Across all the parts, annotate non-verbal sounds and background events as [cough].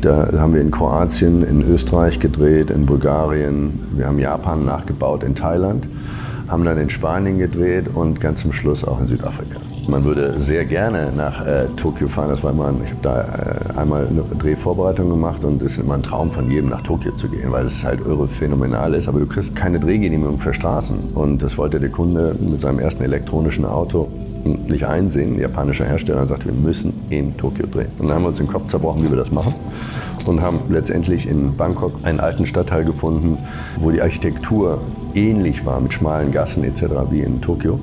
Da haben wir in Kroatien, in Österreich gedreht, in Bulgarien, wir haben Japan nachgebaut, in Thailand, haben dann in Spanien gedreht und ganz zum Schluss auch in Südafrika. Man würde sehr gerne nach äh, Tokio fahren. Das war immer, ich habe da äh, einmal eine Drehvorbereitung gemacht und es ist immer ein Traum von jedem, nach Tokio zu gehen, weil es halt irre phänomenal ist. Aber du kriegst keine Drehgenehmigung für Straßen. Und das wollte der Kunde mit seinem ersten elektronischen Auto nicht einsehen, ein japanischer Hersteller, und sagt, wir müssen in Tokio drehen. Und dann haben wir uns den Kopf zerbrochen, wie wir das machen und haben letztendlich in Bangkok einen alten Stadtteil gefunden, wo die Architektur ähnlich war mit schmalen Gassen etc. wie in Tokio.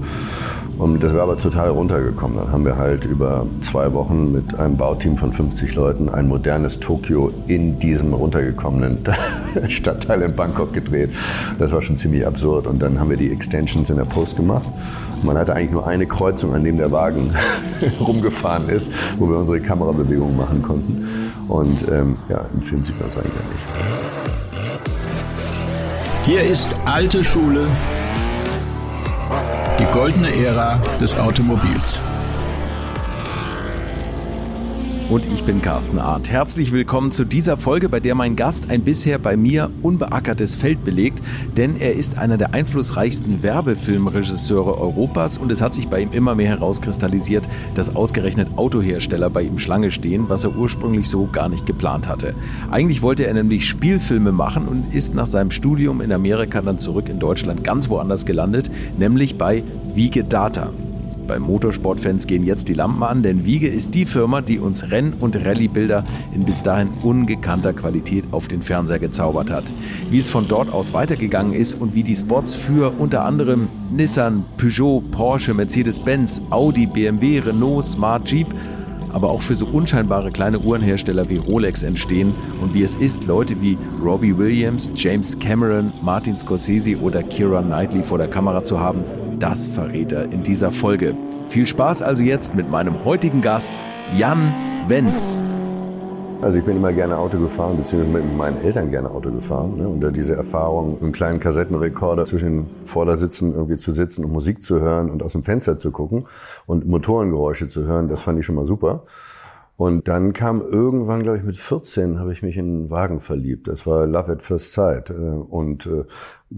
Und das war aber total runtergekommen. Dann haben wir halt über zwei Wochen mit einem Bauteam von 50 Leuten ein modernes Tokio in diesem runtergekommenen [laughs] Stadtteil in Bangkok gedreht. Das war schon ziemlich absurd. Und dann haben wir die Extensions in der Post gemacht. Man hatte eigentlich nur eine Kreuzung, an dem der Wagen [laughs] rumgefahren ist, wo wir unsere Kamerabewegungen machen konnten. Und ähm, ja, im Film sieht man es eigentlich nicht. Hier ist alte Schule die goldene Ära des Automobils. Und ich bin Carsten Arndt. Herzlich willkommen zu dieser Folge, bei der mein Gast ein bisher bei mir unbeackertes Feld belegt, denn er ist einer der einflussreichsten Werbefilmregisseure Europas und es hat sich bei ihm immer mehr herauskristallisiert, dass ausgerechnet Autohersteller bei ihm Schlange stehen, was er ursprünglich so gar nicht geplant hatte. Eigentlich wollte er nämlich Spielfilme machen und ist nach seinem Studium in Amerika dann zurück in Deutschland ganz woanders gelandet, nämlich bei Wiege Data. Bei Motorsportfans gehen jetzt die Lampen an, denn Wiege ist die Firma, die uns Renn- und Rallye-Bilder in bis dahin ungekannter Qualität auf den Fernseher gezaubert hat. Wie es von dort aus weitergegangen ist und wie die Spots für unter anderem Nissan, Peugeot, Porsche, Mercedes-Benz, Audi, BMW, Renault, Smart Jeep aber auch für so unscheinbare kleine Uhrenhersteller wie Rolex entstehen und wie es ist, Leute wie Robbie Williams, James Cameron, Martin Scorsese oder Kira Knightley vor der Kamera zu haben, das verrät er in dieser Folge. Viel Spaß also jetzt mit meinem heutigen Gast, Jan Wenz. Also ich bin immer gerne Auto gefahren, beziehungsweise mit meinen Eltern gerne Auto gefahren. Ne? Und diese Erfahrung, einen kleinen Kassettenrekorder zwischen den Vordersitzen irgendwie zu sitzen und Musik zu hören und aus dem Fenster zu gucken und Motorengeräusche zu hören, das fand ich schon mal super. Und dann kam irgendwann, glaube ich, mit 14 habe ich mich in einen Wagen verliebt. Das war Love at First Sight. Äh, und äh,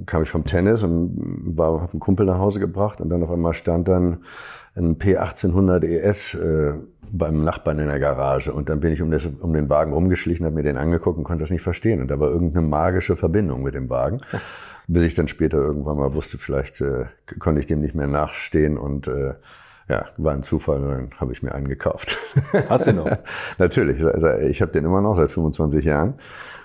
kam ich vom Tennis und war, habe einen Kumpel nach Hause gebracht und dann auf einmal stand dann ein P1800 ES äh, beim Nachbarn in der Garage. Und dann bin ich um, das, um den Wagen rumgeschlichen, habe mir den angeguckt und konnte das nicht verstehen. Und da war irgendeine magische Verbindung mit dem Wagen. Bis ich dann später irgendwann mal wusste, vielleicht äh, konnte ich dem nicht mehr nachstehen und äh, ja, war ein Zufall und dann habe ich mir einen gekauft. [laughs] Hast du noch? [laughs] Natürlich, ich habe den immer noch seit 25 Jahren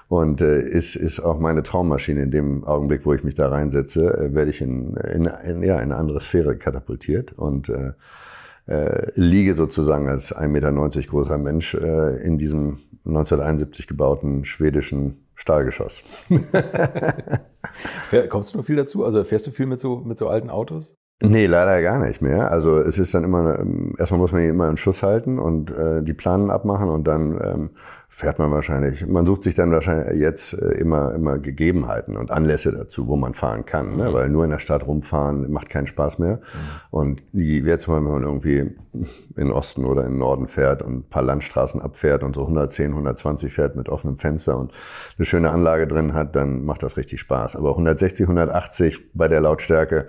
und äh, ist, ist auch meine Traummaschine. In dem Augenblick, wo ich mich da reinsetze, äh, werde ich in, in, in, ja, in eine andere Sphäre katapultiert und äh, äh, liege sozusagen als 1,90 Meter großer Mensch äh, in diesem 1971 gebauten schwedischen Stahlgeschoss. [laughs] Kommst du noch viel dazu? Also fährst du viel mit so, mit so alten Autos? Nee, leider gar nicht mehr. Also es ist dann immer, ähm, erstmal muss man ihn immer einen Schuss halten und äh, die Planen abmachen und dann ähm, fährt man wahrscheinlich, man sucht sich dann wahrscheinlich jetzt äh, immer, immer Gegebenheiten und Anlässe dazu, wo man fahren kann, ne? weil nur in der Stadt rumfahren macht keinen Spaß mehr. Und die, jetzt wenn man irgendwie in Osten oder in Norden fährt und ein paar Landstraßen abfährt und so 110, 120 fährt mit offenem Fenster und eine schöne Anlage drin hat, dann macht das richtig Spaß. Aber 160, 180 bei der Lautstärke,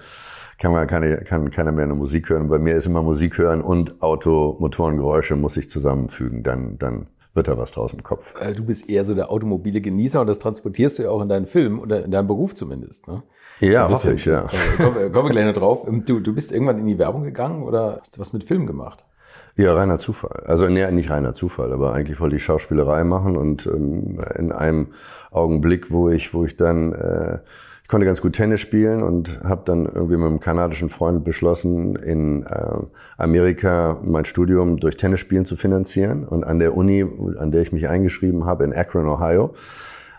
kann man keine, kann keiner mehr eine Musik hören. Bei mir ist immer Musik hören und Auto, Motorengeräusche muss ich zusammenfügen. Dann, dann wird da was draus im Kopf. Äh, du bist eher so der automobile Genießer und das transportierst du ja auch in deinen Filmen oder in deinem Beruf zumindest. Ne? Ja, hoffe ich, ja. Kommen, kommen wir gleich noch drauf. Ähm, du, du bist irgendwann in die Werbung gegangen oder hast du was mit Film gemacht? Ja, reiner Zufall. Also nee, nicht reiner Zufall, aber eigentlich wollte ich Schauspielerei machen und ähm, in einem Augenblick, wo ich, wo ich dann äh, ich konnte ganz gut Tennis spielen und habe dann irgendwie mit einem kanadischen Freund beschlossen, in äh, Amerika mein Studium durch Tennisspielen zu finanzieren. Und an der Uni, an der ich mich eingeschrieben habe, in Akron, Ohio,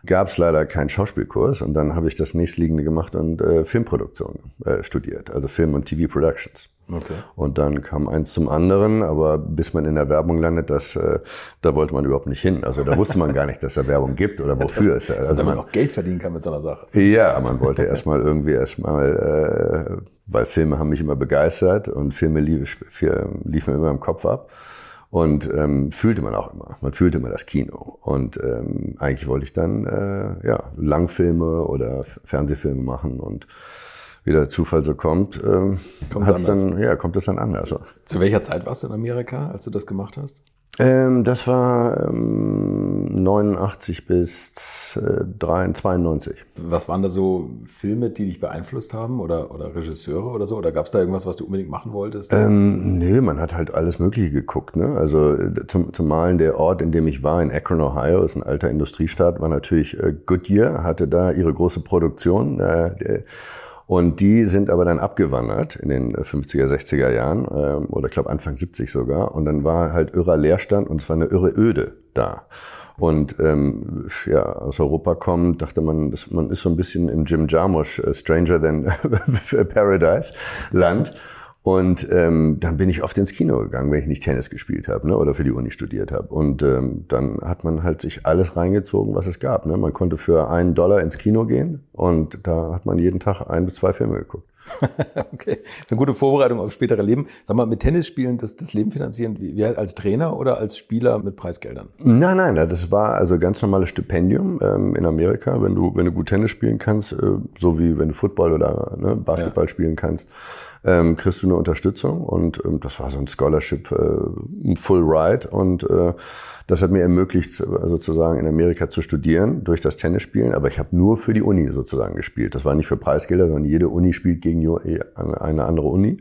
gab es leider keinen Schauspielkurs. Und dann habe ich das nächstliegende gemacht und äh, Filmproduktion äh, studiert, also Film- und TV-Productions. Okay. Und dann kam eins zum anderen, aber bis man in der Werbung landet, das, äh, da wollte man überhaupt nicht hin. Also da wusste man gar nicht, dass da Werbung gibt oder wofür es. Also man, man auch Geld verdienen kann mit so einer Sache. Ja, man wollte erstmal irgendwie erstmal, äh, weil Filme haben mich immer begeistert und Filme lief, liefen immer im Kopf ab. Und ähm, fühlte man auch immer. Man fühlte immer das Kino. Und ähm, eigentlich wollte ich dann äh, ja, Langfilme oder Fernsehfilme machen und wie der Zufall so kommt, ähm, hat's dann, ja, kommt es dann anders. Zu welcher Zeit warst du in Amerika, als du das gemacht hast? Ähm, das war ähm, 89 bis äh, 92. Was waren da so Filme, die dich beeinflusst haben oder, oder Regisseure oder so? Oder gab es da irgendwas, was du unbedingt machen wolltest? Ähm, nö, man hat halt alles Mögliche geguckt. Ne? Also zum, zumal der Ort, in dem ich war, in Akron, Ohio, ist ein alter Industriestaat, war natürlich äh, Goodyear, hatte da ihre große Produktion. Äh, und die sind aber dann abgewandert in den 50er, 60er Jahren ähm, oder ich glaube Anfang 70 sogar. Und dann war halt irrer Leerstand und es war eine irre Öde da. Und ähm, ja, aus Europa kommt, dachte man, man ist so ein bisschen im Jim Jarmusch uh, Stranger Than [laughs] Paradise Land. Und ähm, dann bin ich oft ins Kino gegangen, wenn ich nicht Tennis gespielt habe ne, oder für die Uni studiert habe. Und ähm, dann hat man halt sich alles reingezogen, was es gab. Ne? Man konnte für einen Dollar ins Kino gehen und da hat man jeden Tag ein bis zwei Filme geguckt. [laughs] okay, das ist eine gute Vorbereitung auf spätere Leben. Sag mal, mit Tennis spielen das, das Leben finanzieren, wie, wie als Trainer oder als Spieler mit Preisgeldern? Nein, nein, das war also ganz normales Stipendium ähm, in Amerika, wenn du, wenn du gut Tennis spielen kannst, äh, so wie wenn du Football oder ne, Basketball ja. spielen kannst ähm, kriegst du eine Unterstützung. Und ähm, das war so ein Scholarship äh, Full Ride. Und äh, das hat mir ermöglicht, sozusagen in Amerika zu studieren durch das Tennisspielen. Aber ich habe nur für die Uni sozusagen gespielt. Das war nicht für Preisgelder, sondern jede Uni spielt gegen eine andere Uni.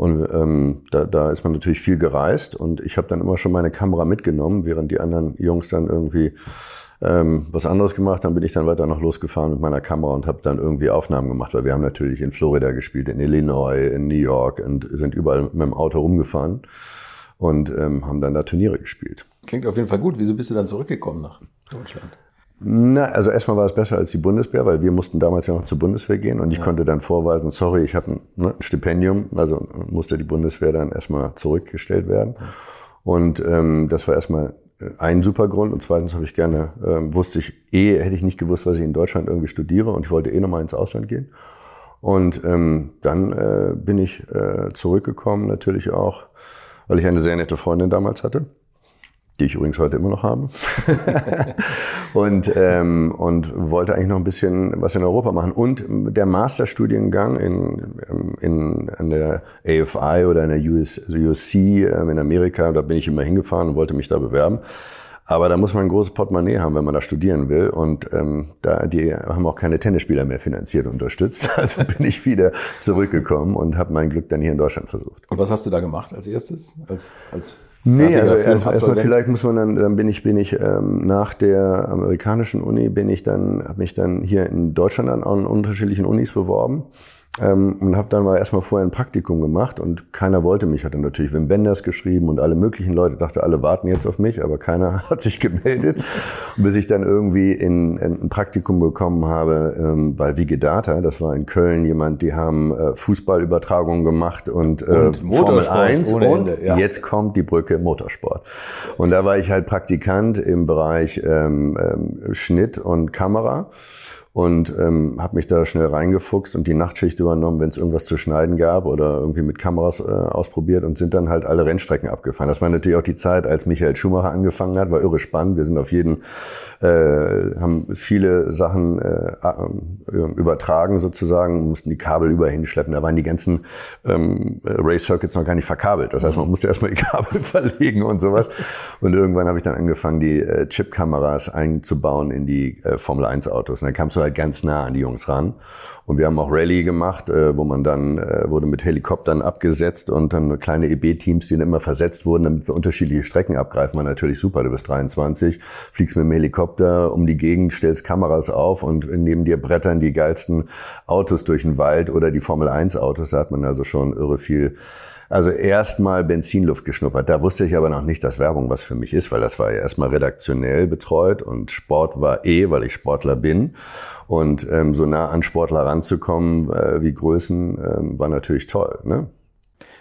Und ähm, da, da ist man natürlich viel gereist und ich habe dann immer schon meine Kamera mitgenommen, während die anderen Jungs dann irgendwie ähm, was anderes gemacht haben, bin ich dann weiter noch losgefahren mit meiner Kamera und habe dann irgendwie Aufnahmen gemacht, weil wir haben natürlich in Florida gespielt, in Illinois, in New York und sind überall mit dem Auto rumgefahren und ähm, haben dann da Turniere gespielt. Klingt auf jeden Fall gut. Wieso bist du dann zurückgekommen nach Deutschland? Na, also erstmal war es besser als die Bundeswehr, weil wir mussten damals ja noch zur Bundeswehr gehen und ich ja. konnte dann vorweisen, sorry, ich habe ein, ne, Stipendium, also musste die Bundeswehr dann erstmal zurückgestellt werden. Und ähm, das war erstmal ein super Grund und zweitens habe ich gerne, äh, wusste ich eh, hätte ich nicht gewusst, was ich in Deutschland irgendwie studiere und ich wollte eh nochmal ins Ausland gehen. Und ähm, dann äh, bin ich äh, zurückgekommen, natürlich auch, weil ich eine sehr nette Freundin damals hatte die ich übrigens heute immer noch habe. [laughs] und, ähm, und wollte eigentlich noch ein bisschen was in Europa machen. Und der Masterstudiengang in, in, in der AFI oder in der US, USC ähm, in Amerika, da bin ich immer hingefahren und wollte mich da bewerben. Aber da muss man ein großes Portemonnaie haben, wenn man da studieren will. Und ähm, da die haben auch keine Tennisspieler mehr finanziert und unterstützt. [laughs] Also bin ich wieder zurückgekommen und habe mein Glück dann hier in Deutschland versucht. Und was hast du da gemacht als erstes? Als, als Nee, also erstmal erst vielleicht muss man dann, dann bin ich, bin ich ähm, nach der amerikanischen Uni, bin ich dann, habe mich dann hier in Deutschland an, an unterschiedlichen Unis beworben ähm, und habe dann mal erstmal vorher ein Praktikum gemacht und keiner wollte mich. Hatte natürlich Wim Wenders geschrieben und alle möglichen Leute dachte, alle warten jetzt auf mich, aber keiner [laughs] hat sich gemeldet. Bis ich dann irgendwie in, in ein Praktikum bekommen habe ähm, bei Vigedata, das war in Köln jemand, die haben äh, Fußballübertragungen gemacht und, äh, und Formel 1 und Ende, ja. jetzt kommt die Brücke Motorsport. Und da war ich halt Praktikant im Bereich ähm, ähm, Schnitt und Kamera und ähm, habe mich da schnell reingefuchst und die Nachtschicht übernommen, wenn es irgendwas zu schneiden gab oder irgendwie mit Kameras äh, ausprobiert und sind dann halt alle Rennstrecken abgefahren. Das war natürlich auch die Zeit, als Michael Schumacher angefangen hat, war irre spannend. Wir sind auf jeden äh, haben viele Sachen äh, äh, übertragen sozusagen, mussten die Kabel überall hinschleppen. Da waren die ganzen ähm, Race Circuits noch gar nicht verkabelt. Das heißt, man musste erstmal die Kabel [laughs] verlegen und sowas. Und irgendwann habe ich dann angefangen, die äh, Chip-Kameras einzubauen in die äh, Formel 1 Autos. Und dann kamst du halt ganz nah an die Jungs ran. Und wir haben auch Rallye gemacht, äh, wo man dann äh, wurde mit Helikoptern abgesetzt und dann kleine EB-Teams, die dann immer versetzt wurden, damit wir unterschiedliche Strecken abgreifen. War natürlich super. Du bist 23, fliegst mit dem Helikopter um die Gegend, stellst Kameras auf und neben dir brettern die geilsten Autos durch den Wald oder die Formel 1 Autos. Da hat man also schon irre viel also erstmal Benzinluft geschnuppert. Da wusste ich aber noch nicht, dass Werbung was für mich ist, weil das war ja erstmal redaktionell betreut und Sport war eh, weil ich Sportler bin. Und ähm, so nah an Sportler ranzukommen äh, wie Größen ähm, war natürlich toll. Ne?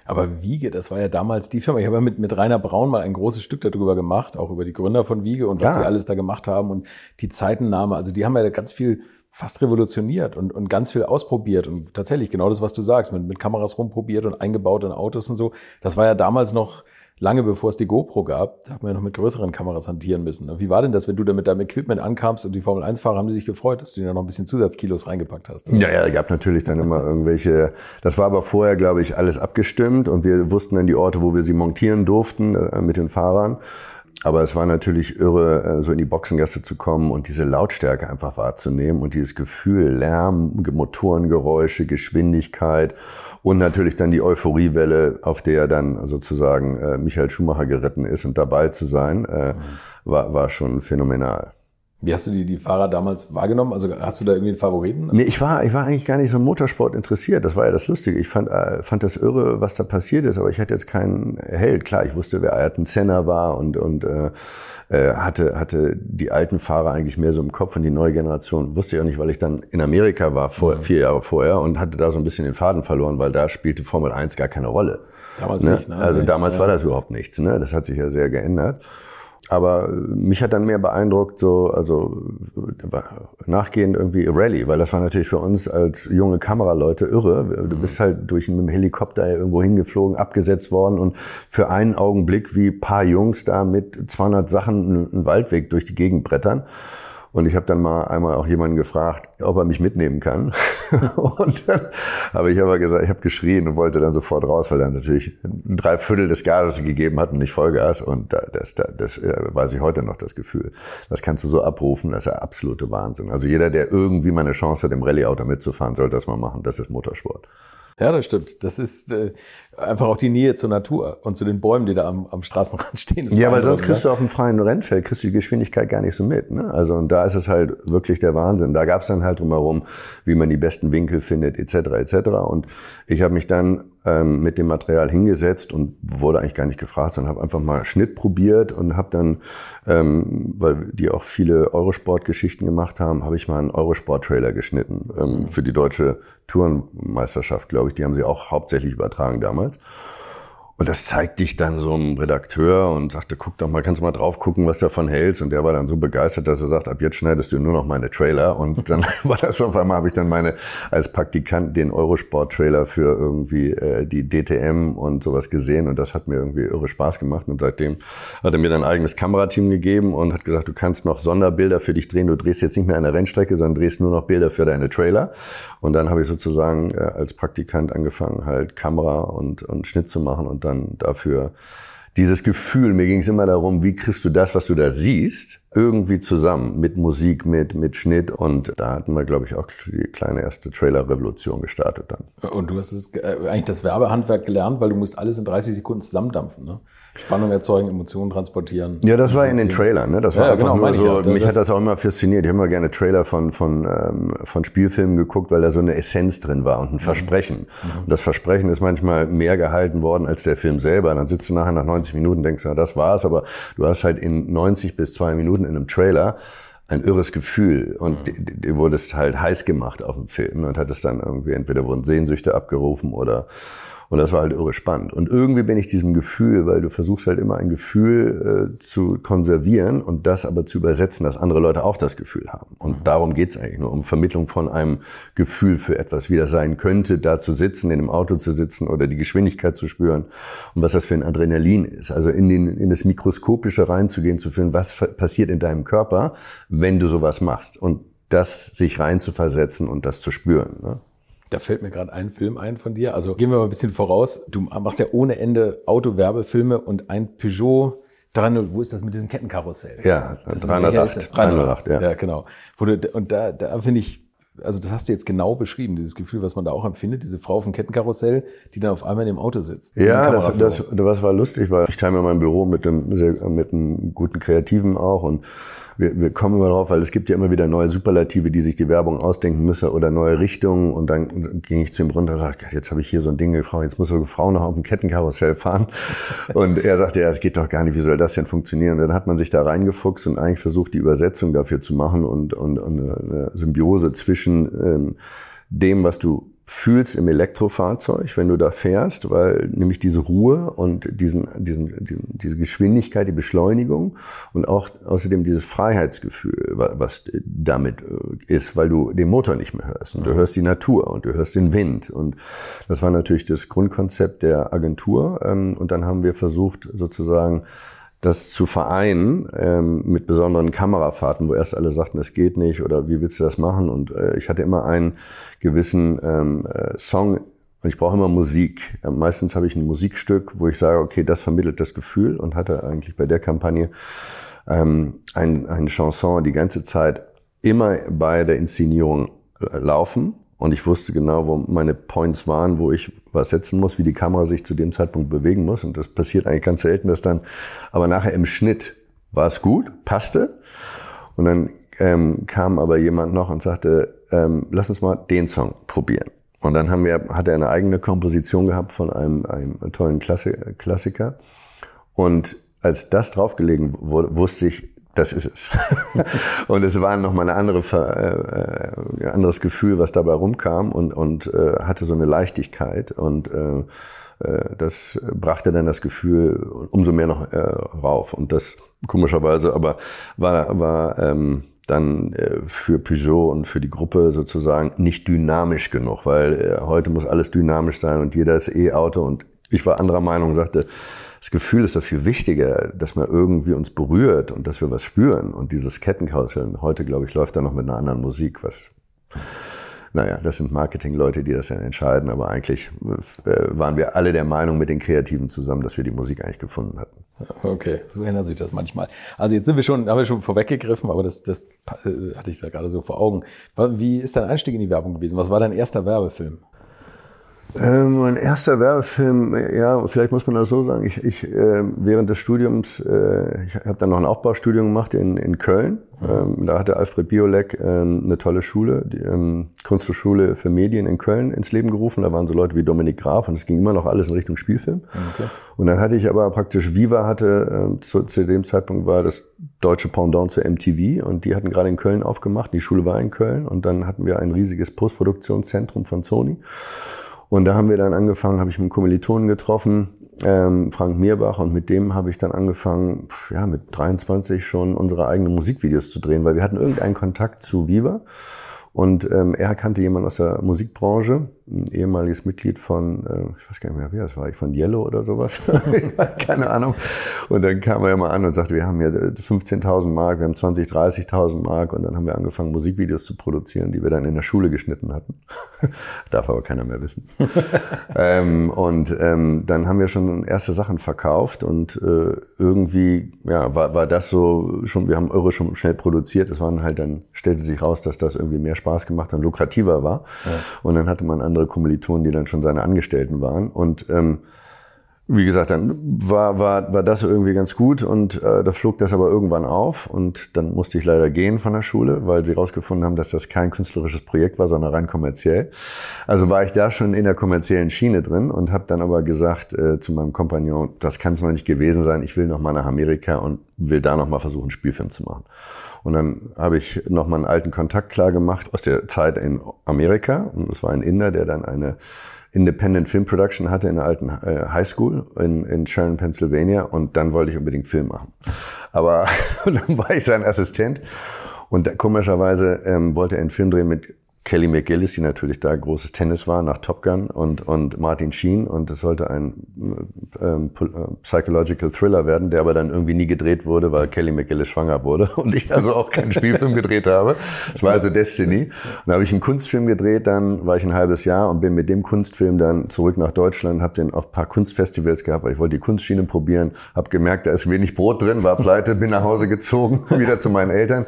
Aber Wiege, das war ja damals die Firma. Ich habe ja mit, mit Rainer Braun mal ein großes Stück darüber gemacht, auch über die Gründer von Wiege und was ja. die alles da gemacht haben und die Zeitennahme. Also die haben ja ganz viel fast revolutioniert und, und ganz viel ausprobiert und tatsächlich genau das, was du sagst, mit, mit Kameras rumprobiert und eingebaut in Autos und so. Das war ja damals noch lange bevor es die GoPro gab, da hat man ja noch mit größeren Kameras hantieren müssen. Wie war denn das, wenn du da mit deinem Equipment ankamst und die Formel-1-Fahrer haben die sich gefreut, dass du da noch ein bisschen Zusatzkilos reingepackt hast? Ja, ja, gab natürlich dann immer irgendwelche, das war aber vorher, glaube ich, alles abgestimmt und wir wussten dann die Orte, wo wir sie montieren durften äh, mit den Fahrern. Aber es war natürlich irre, äh, so in die Boxengasse zu kommen und diese Lautstärke einfach wahrzunehmen und dieses Gefühl, Lärm, Motorengeräusche, Geschwindigkeit und natürlich dann die Euphoriewelle, auf der dann sozusagen äh, Michael Schumacher geritten ist und dabei zu sein, äh, war, war schon phänomenal. Wie hast du die, die Fahrer damals wahrgenommen? Also hast du da irgendwie einen Favoriten? Nee, ich war, ich war eigentlich gar nicht so im Motorsport interessiert. Das war ja das Lustige. Ich fand, äh, fand das irre, was da passiert ist, aber ich hatte jetzt keinen Held. Klar, ich wusste, wer Ayrton Senna war und, und äh, äh, hatte, hatte die alten Fahrer eigentlich mehr so im Kopf und die neue Generation wusste ich auch nicht, weil ich dann in Amerika war, vor, mhm. vier Jahre vorher und hatte da so ein bisschen den Faden verloren, weil da spielte Formel 1 gar keine Rolle. Damals ne? nicht, ne? Also damals ja. war das überhaupt nichts. Ne? Das hat sich ja sehr geändert. Aber mich hat dann mehr beeindruckt, so, also nachgehend irgendwie Rallye, weil das war natürlich für uns als junge Kameraleute irre. Du bist halt durch mit dem Helikopter irgendwo hingeflogen, abgesetzt worden und für einen Augenblick wie paar Jungs da mit 200 Sachen einen Waldweg durch die Gegend brettern. Und ich habe dann mal einmal auch jemanden gefragt, ob er mich mitnehmen kann. [laughs] und dann habe ich aber gesagt, ich habe geschrien und wollte dann sofort raus, weil er natürlich drei Viertel des Gases gegeben hat und nicht Vollgas. Und das, das, das äh, weiß ich heute noch, das Gefühl. Das kannst du so abrufen, das ist ja absolute Wahnsinn. Also jeder, der irgendwie mal eine Chance hat, im Rallye-Auto mitzufahren, sollte das mal machen. Das ist Motorsport. Ja, das stimmt. Das ist äh, einfach auch die Nähe zur Natur und zu den Bäumen, die da am, am Straßenrand [laughs] stehen. Ja, weil sonst kriegst ne? du auf dem freien Rennfeld kriegst du die Geschwindigkeit gar nicht so mit. Ne? Also und da ist es halt wirklich der Wahnsinn. Da gab es dann halt drumherum, wie man die besten Winkel findet, etc. etc. Und ich habe mich dann ähm, mit dem Material hingesetzt und wurde eigentlich gar nicht gefragt, sondern habe einfach mal Schnitt probiert und habe dann, ähm, weil die auch viele Eurosport-Geschichten gemacht haben, habe ich mal einen Eurosport-Trailer geschnitten ähm, für die deutsche Tourenmeisterschaft, glaube ich. Die haben sie auch hauptsächlich übertragen damals. Und das zeigt dich dann so einem Redakteur und sagte, guck doch mal, kannst du mal drauf gucken, was du davon hältst. Und der war dann so begeistert, dass er sagt, ab jetzt schneidest du nur noch meine Trailer. Und [laughs] dann war das auf einmal, habe ich dann meine, als Praktikant den Eurosport-Trailer für irgendwie äh, die DTM und sowas gesehen. Und das hat mir irgendwie irre Spaß gemacht. Und seitdem hat er mir dann ein eigenes Kamerateam gegeben und hat gesagt, du kannst noch Sonderbilder für dich drehen. Du drehst jetzt nicht mehr an der Rennstrecke, sondern drehst nur noch Bilder für deine Trailer. Und dann habe ich sozusagen äh, als Praktikant angefangen, halt Kamera und, und Schnitt zu machen und dann dafür dieses Gefühl, mir ging es immer darum, wie kriegst du das, was du da siehst, irgendwie zusammen mit Musik, mit, mit Schnitt. Und da hatten wir, glaube ich, auch die kleine erste Trailer-Revolution gestartet dann. Und du hast es, äh, eigentlich das Werbehandwerk gelernt, weil du musst alles in 30 Sekunden zusammendampfen. Ne? Spannung erzeugen, Emotionen transportieren. Ja, das war in den Trailern. Ne? Das war ja, einfach genau, nur so. Ja. Mich hat das auch immer fasziniert. Ich habe immer gerne Trailer von von ähm, von Spielfilmen geguckt, weil da so eine Essenz drin war und ein mhm. Versprechen. Mhm. Und das Versprechen ist manchmal mehr gehalten worden als der Film selber. Dann sitzt du nachher nach 90 Minuten, denkst du, na, das war's. Aber du hast halt in 90 bis zwei Minuten in einem Trailer ein irres Gefühl und mhm. dir wurdest halt heiß gemacht auf dem Film und hattest dann irgendwie entweder wurden Sehnsüchte abgerufen oder und das war halt irre spannend. Und irgendwie bin ich diesem Gefühl, weil du versuchst halt immer ein Gefühl äh, zu konservieren und das aber zu übersetzen, dass andere Leute auch das Gefühl haben. Und mhm. darum geht's eigentlich nur, um Vermittlung von einem Gefühl für etwas, wie das sein könnte, da zu sitzen, in einem Auto zu sitzen oder die Geschwindigkeit zu spüren und was das für ein Adrenalin ist. Also in, den, in das Mikroskopische reinzugehen, zu fühlen, was passiert in deinem Körper, wenn du sowas machst. Und das sich reinzuversetzen und das zu spüren. Ne? Da fällt mir gerade ein Film ein von dir. Also gehen wir mal ein bisschen voraus. Du machst ja ohne Ende Autowerbefilme und ein Peugeot 300, wo ist das mit diesem Kettenkarussell? Ja, 308. 308, ja. Ja, genau. Und da, da finde ich, also das hast du jetzt genau beschrieben, dieses Gefühl, was man da auch empfindet, diese Frau vom Kettenkarussell, die dann auf einmal in dem Auto sitzt. Ja, das, das, das war lustig, weil ich teile mir mein Büro mit einem, mit einem guten Kreativen auch und wir, wir kommen immer drauf, weil es gibt ja immer wieder neue Superlative, die sich die Werbung ausdenken müssen oder neue Richtungen. Und dann ging ich zu ihm runter und sagte, jetzt habe ich hier so ein Ding gefragt, jetzt muss so eine Frau noch auf dem Kettenkarussell fahren. [laughs] Und er sagte, ja, es geht doch gar nicht, wie soll das denn funktionieren? Und dann hat man sich da reingefuchst und eigentlich versucht, die Übersetzung dafür zu machen und, und, und eine Symbiose zwischen ähm, dem, was du fühlst im Elektrofahrzeug, wenn du da fährst, weil nämlich diese Ruhe und diesen, diesen, diese Geschwindigkeit, die Beschleunigung und auch außerdem dieses Freiheitsgefühl, was damit äh, ist, weil du den Motor nicht mehr hörst und du hörst die Natur und du hörst den Wind. Und das war natürlich das Grundkonzept der Agentur ähm, und dann haben wir versucht sozusagen das zu vereinen ähm, mit besonderen Kamerafahrten, wo erst alle sagten, das geht nicht oder wie willst du das machen? Und äh, ich hatte immer einen gewissen ähm, äh, Song und ich brauche immer Musik. Äh, meistens habe ich ein Musikstück, wo ich sage, okay, das vermittelt das Gefühl und hatte eigentlich bei der Kampagne ähm, ein, eine Chanson die ganze Zeit immer bei der Inszenierung äh, laufen und ich wusste genau, wo meine Points waren, wo ich was setzen muss, wie die Kamera sich zu dem Zeitpunkt bewegen muss. Und das passiert eigentlich ganz selten, dass dann, aber nachher im Schnitt war es gut, passte. Und dann ähm, kam aber jemand noch und sagte, ähm, lass uns mal den Song probieren. Und dann haben wir, hat er eine eigene Komposition gehabt von einem, einem tollen Klassiker. Und als das draufgelegen wurde, wusste ich, das ist es. [laughs] und es war nochmal ein andere, äh, äh, anderes Gefühl, was dabei rumkam und, und äh, hatte so eine Leichtigkeit und äh, äh, das brachte dann das Gefühl umso mehr noch äh, rauf. Und das komischerweise aber war, war ähm, dann äh, für Peugeot und für die Gruppe sozusagen nicht dynamisch genug, weil äh, heute muss alles dynamisch sein und jeder ist E-Auto und ich war anderer Meinung, sagte, das Gefühl ist doch viel wichtiger, dass man irgendwie uns berührt und dass wir was spüren. Und dieses Kettenkarussell, heute glaube ich, läuft da noch mit einer anderen Musik, was, naja, das sind Marketingleute, die das ja entscheiden, aber eigentlich äh, waren wir alle der Meinung mit den Kreativen zusammen, dass wir die Musik eigentlich gefunden hatten. Okay, so ändert sich das manchmal. Also jetzt sind wir schon, haben wir schon vorweggegriffen, aber das, das äh, hatte ich da gerade so vor Augen. Wie ist dein Einstieg in die Werbung gewesen? Was war dein erster Werbefilm? Ähm, mein erster Werbefilm, ja, vielleicht muss man das so sagen. Ich, ich äh, während des Studiums, äh, ich habe dann noch ein Aufbaustudium gemacht in, in Köln. Ähm, da hatte Alfred Biolek ähm, eine tolle Schule, die ähm, Kunsthochschule für Medien in Köln ins Leben gerufen. Da waren so Leute wie Dominik Graf und es ging immer noch alles in Richtung Spielfilm. Okay. Und dann hatte ich aber praktisch Viva hatte äh, zu, zu dem Zeitpunkt war das deutsche Pendant zur MTV und die hatten gerade in Köln aufgemacht. Die Schule war in Köln und dann hatten wir ein riesiges Postproduktionszentrum von Sony. Und da haben wir dann angefangen, habe ich mit Kommilitonen getroffen, ähm, Frank Mierbach, und mit dem habe ich dann angefangen, ja, mit 23 schon unsere eigenen Musikvideos zu drehen, weil wir hatten irgendeinen Kontakt zu Viva. Und ähm, er kannte jemanden aus der Musikbranche, ein ehemaliges Mitglied von, äh, ich weiß gar nicht mehr, wer das war, ich von Yellow oder sowas, [laughs] keine Ahnung. Und dann kam er immer an und sagte, wir haben hier 15.000 Mark, wir haben 20, 30.000 Mark und dann haben wir angefangen, Musikvideos zu produzieren, die wir dann in der Schule geschnitten hatten. [laughs] Darf aber keiner mehr wissen. [laughs] ähm, und ähm, dann haben wir schon erste Sachen verkauft und äh, irgendwie ja, war, war das so schon, wir haben Euro schon schnell produziert. Es waren halt dann, stellte sich raus, dass das irgendwie mehr Spaß gemacht und lukrativer war. Ja. Und dann hatte man andere andere Kommilitonen, die dann schon seine Angestellten waren. Und ähm, wie gesagt, dann war, war, war das irgendwie ganz gut und äh, da flog das aber irgendwann auf und dann musste ich leider gehen von der Schule, weil sie rausgefunden haben, dass das kein künstlerisches Projekt war, sondern rein kommerziell. Also war ich da schon in der kommerziellen Schiene drin und habe dann aber gesagt äh, zu meinem Kompagnon, das kann es noch nicht gewesen sein, ich will noch mal nach Amerika und will da noch mal versuchen, Spielfilm zu machen. Und dann habe ich noch mal einen alten Kontakt klar gemacht aus der Zeit in Amerika. Und es war ein Inder, der dann eine Independent Film Production hatte in der alten äh, High School in, in Sharon, Pennsylvania. Und dann wollte ich unbedingt Film machen. Aber [laughs] dann war ich sein Assistent. Und komischerweise ähm, wollte er einen Film drehen mit Kelly McGillis, die natürlich da großes Tennis war, nach Top Gun und, und Martin Sheen. Und es sollte ein ähm, äh, Psychological Thriller werden, der aber dann irgendwie nie gedreht wurde, weil Kelly McGillis schwanger wurde [laughs] und ich also auch keinen Spielfilm gedreht habe. Es war also Destiny. Und da habe ich einen Kunstfilm gedreht, dann war ich ein halbes Jahr und bin mit dem Kunstfilm dann zurück nach Deutschland, habe den auf ein paar Kunstfestivals gehabt, weil ich wollte die Kunstschiene probieren, habe gemerkt, da ist wenig Brot drin, war pleite, bin nach Hause gezogen, [laughs] wieder zu meinen Eltern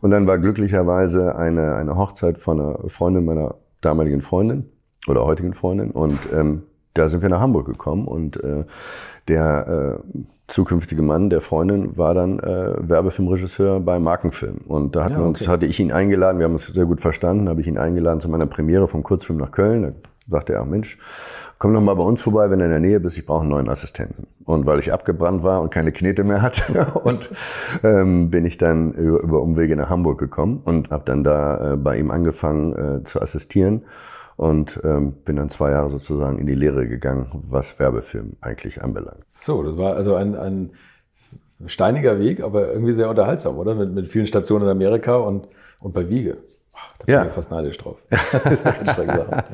und dann war glücklicherweise eine, eine Hochzeit von einer Freundin meiner damaligen Freundin oder heutigen Freundin. Und ähm, da sind wir nach Hamburg gekommen und äh, der äh, zukünftige Mann der Freundin war dann äh, Werbefilmregisseur bei Markenfilm. Und da hatten ja, okay. uns, hatte ich ihn eingeladen, wir haben uns sehr gut verstanden, habe ich ihn eingeladen zu meiner Premiere vom Kurzfilm nach Köln. Da sagte er, Mensch, komm doch mal bei uns vorbei, wenn du in der Nähe bist, ich brauche einen neuen Assistenten. Und weil ich abgebrannt war und keine Knete mehr hatte, [laughs] und ähm, bin ich dann über, Umwege nach Hamburg gekommen und habe dann da äh, bei ihm angefangen äh, zu assistieren. und ähm, bin dann zwei Jahre sozusagen in die Lehre gegangen, was Werbefilm eigentlich anbelangt. So, das war also ein, ein steiniger Weg, aber irgendwie sehr unterhaltsam, oder? Mit, mit vielen Stationen in Amerika und, und bei Wiege. Da bin Ja. ich fast neidisch drauf. [laughs] das ist ja eine strenge Sache.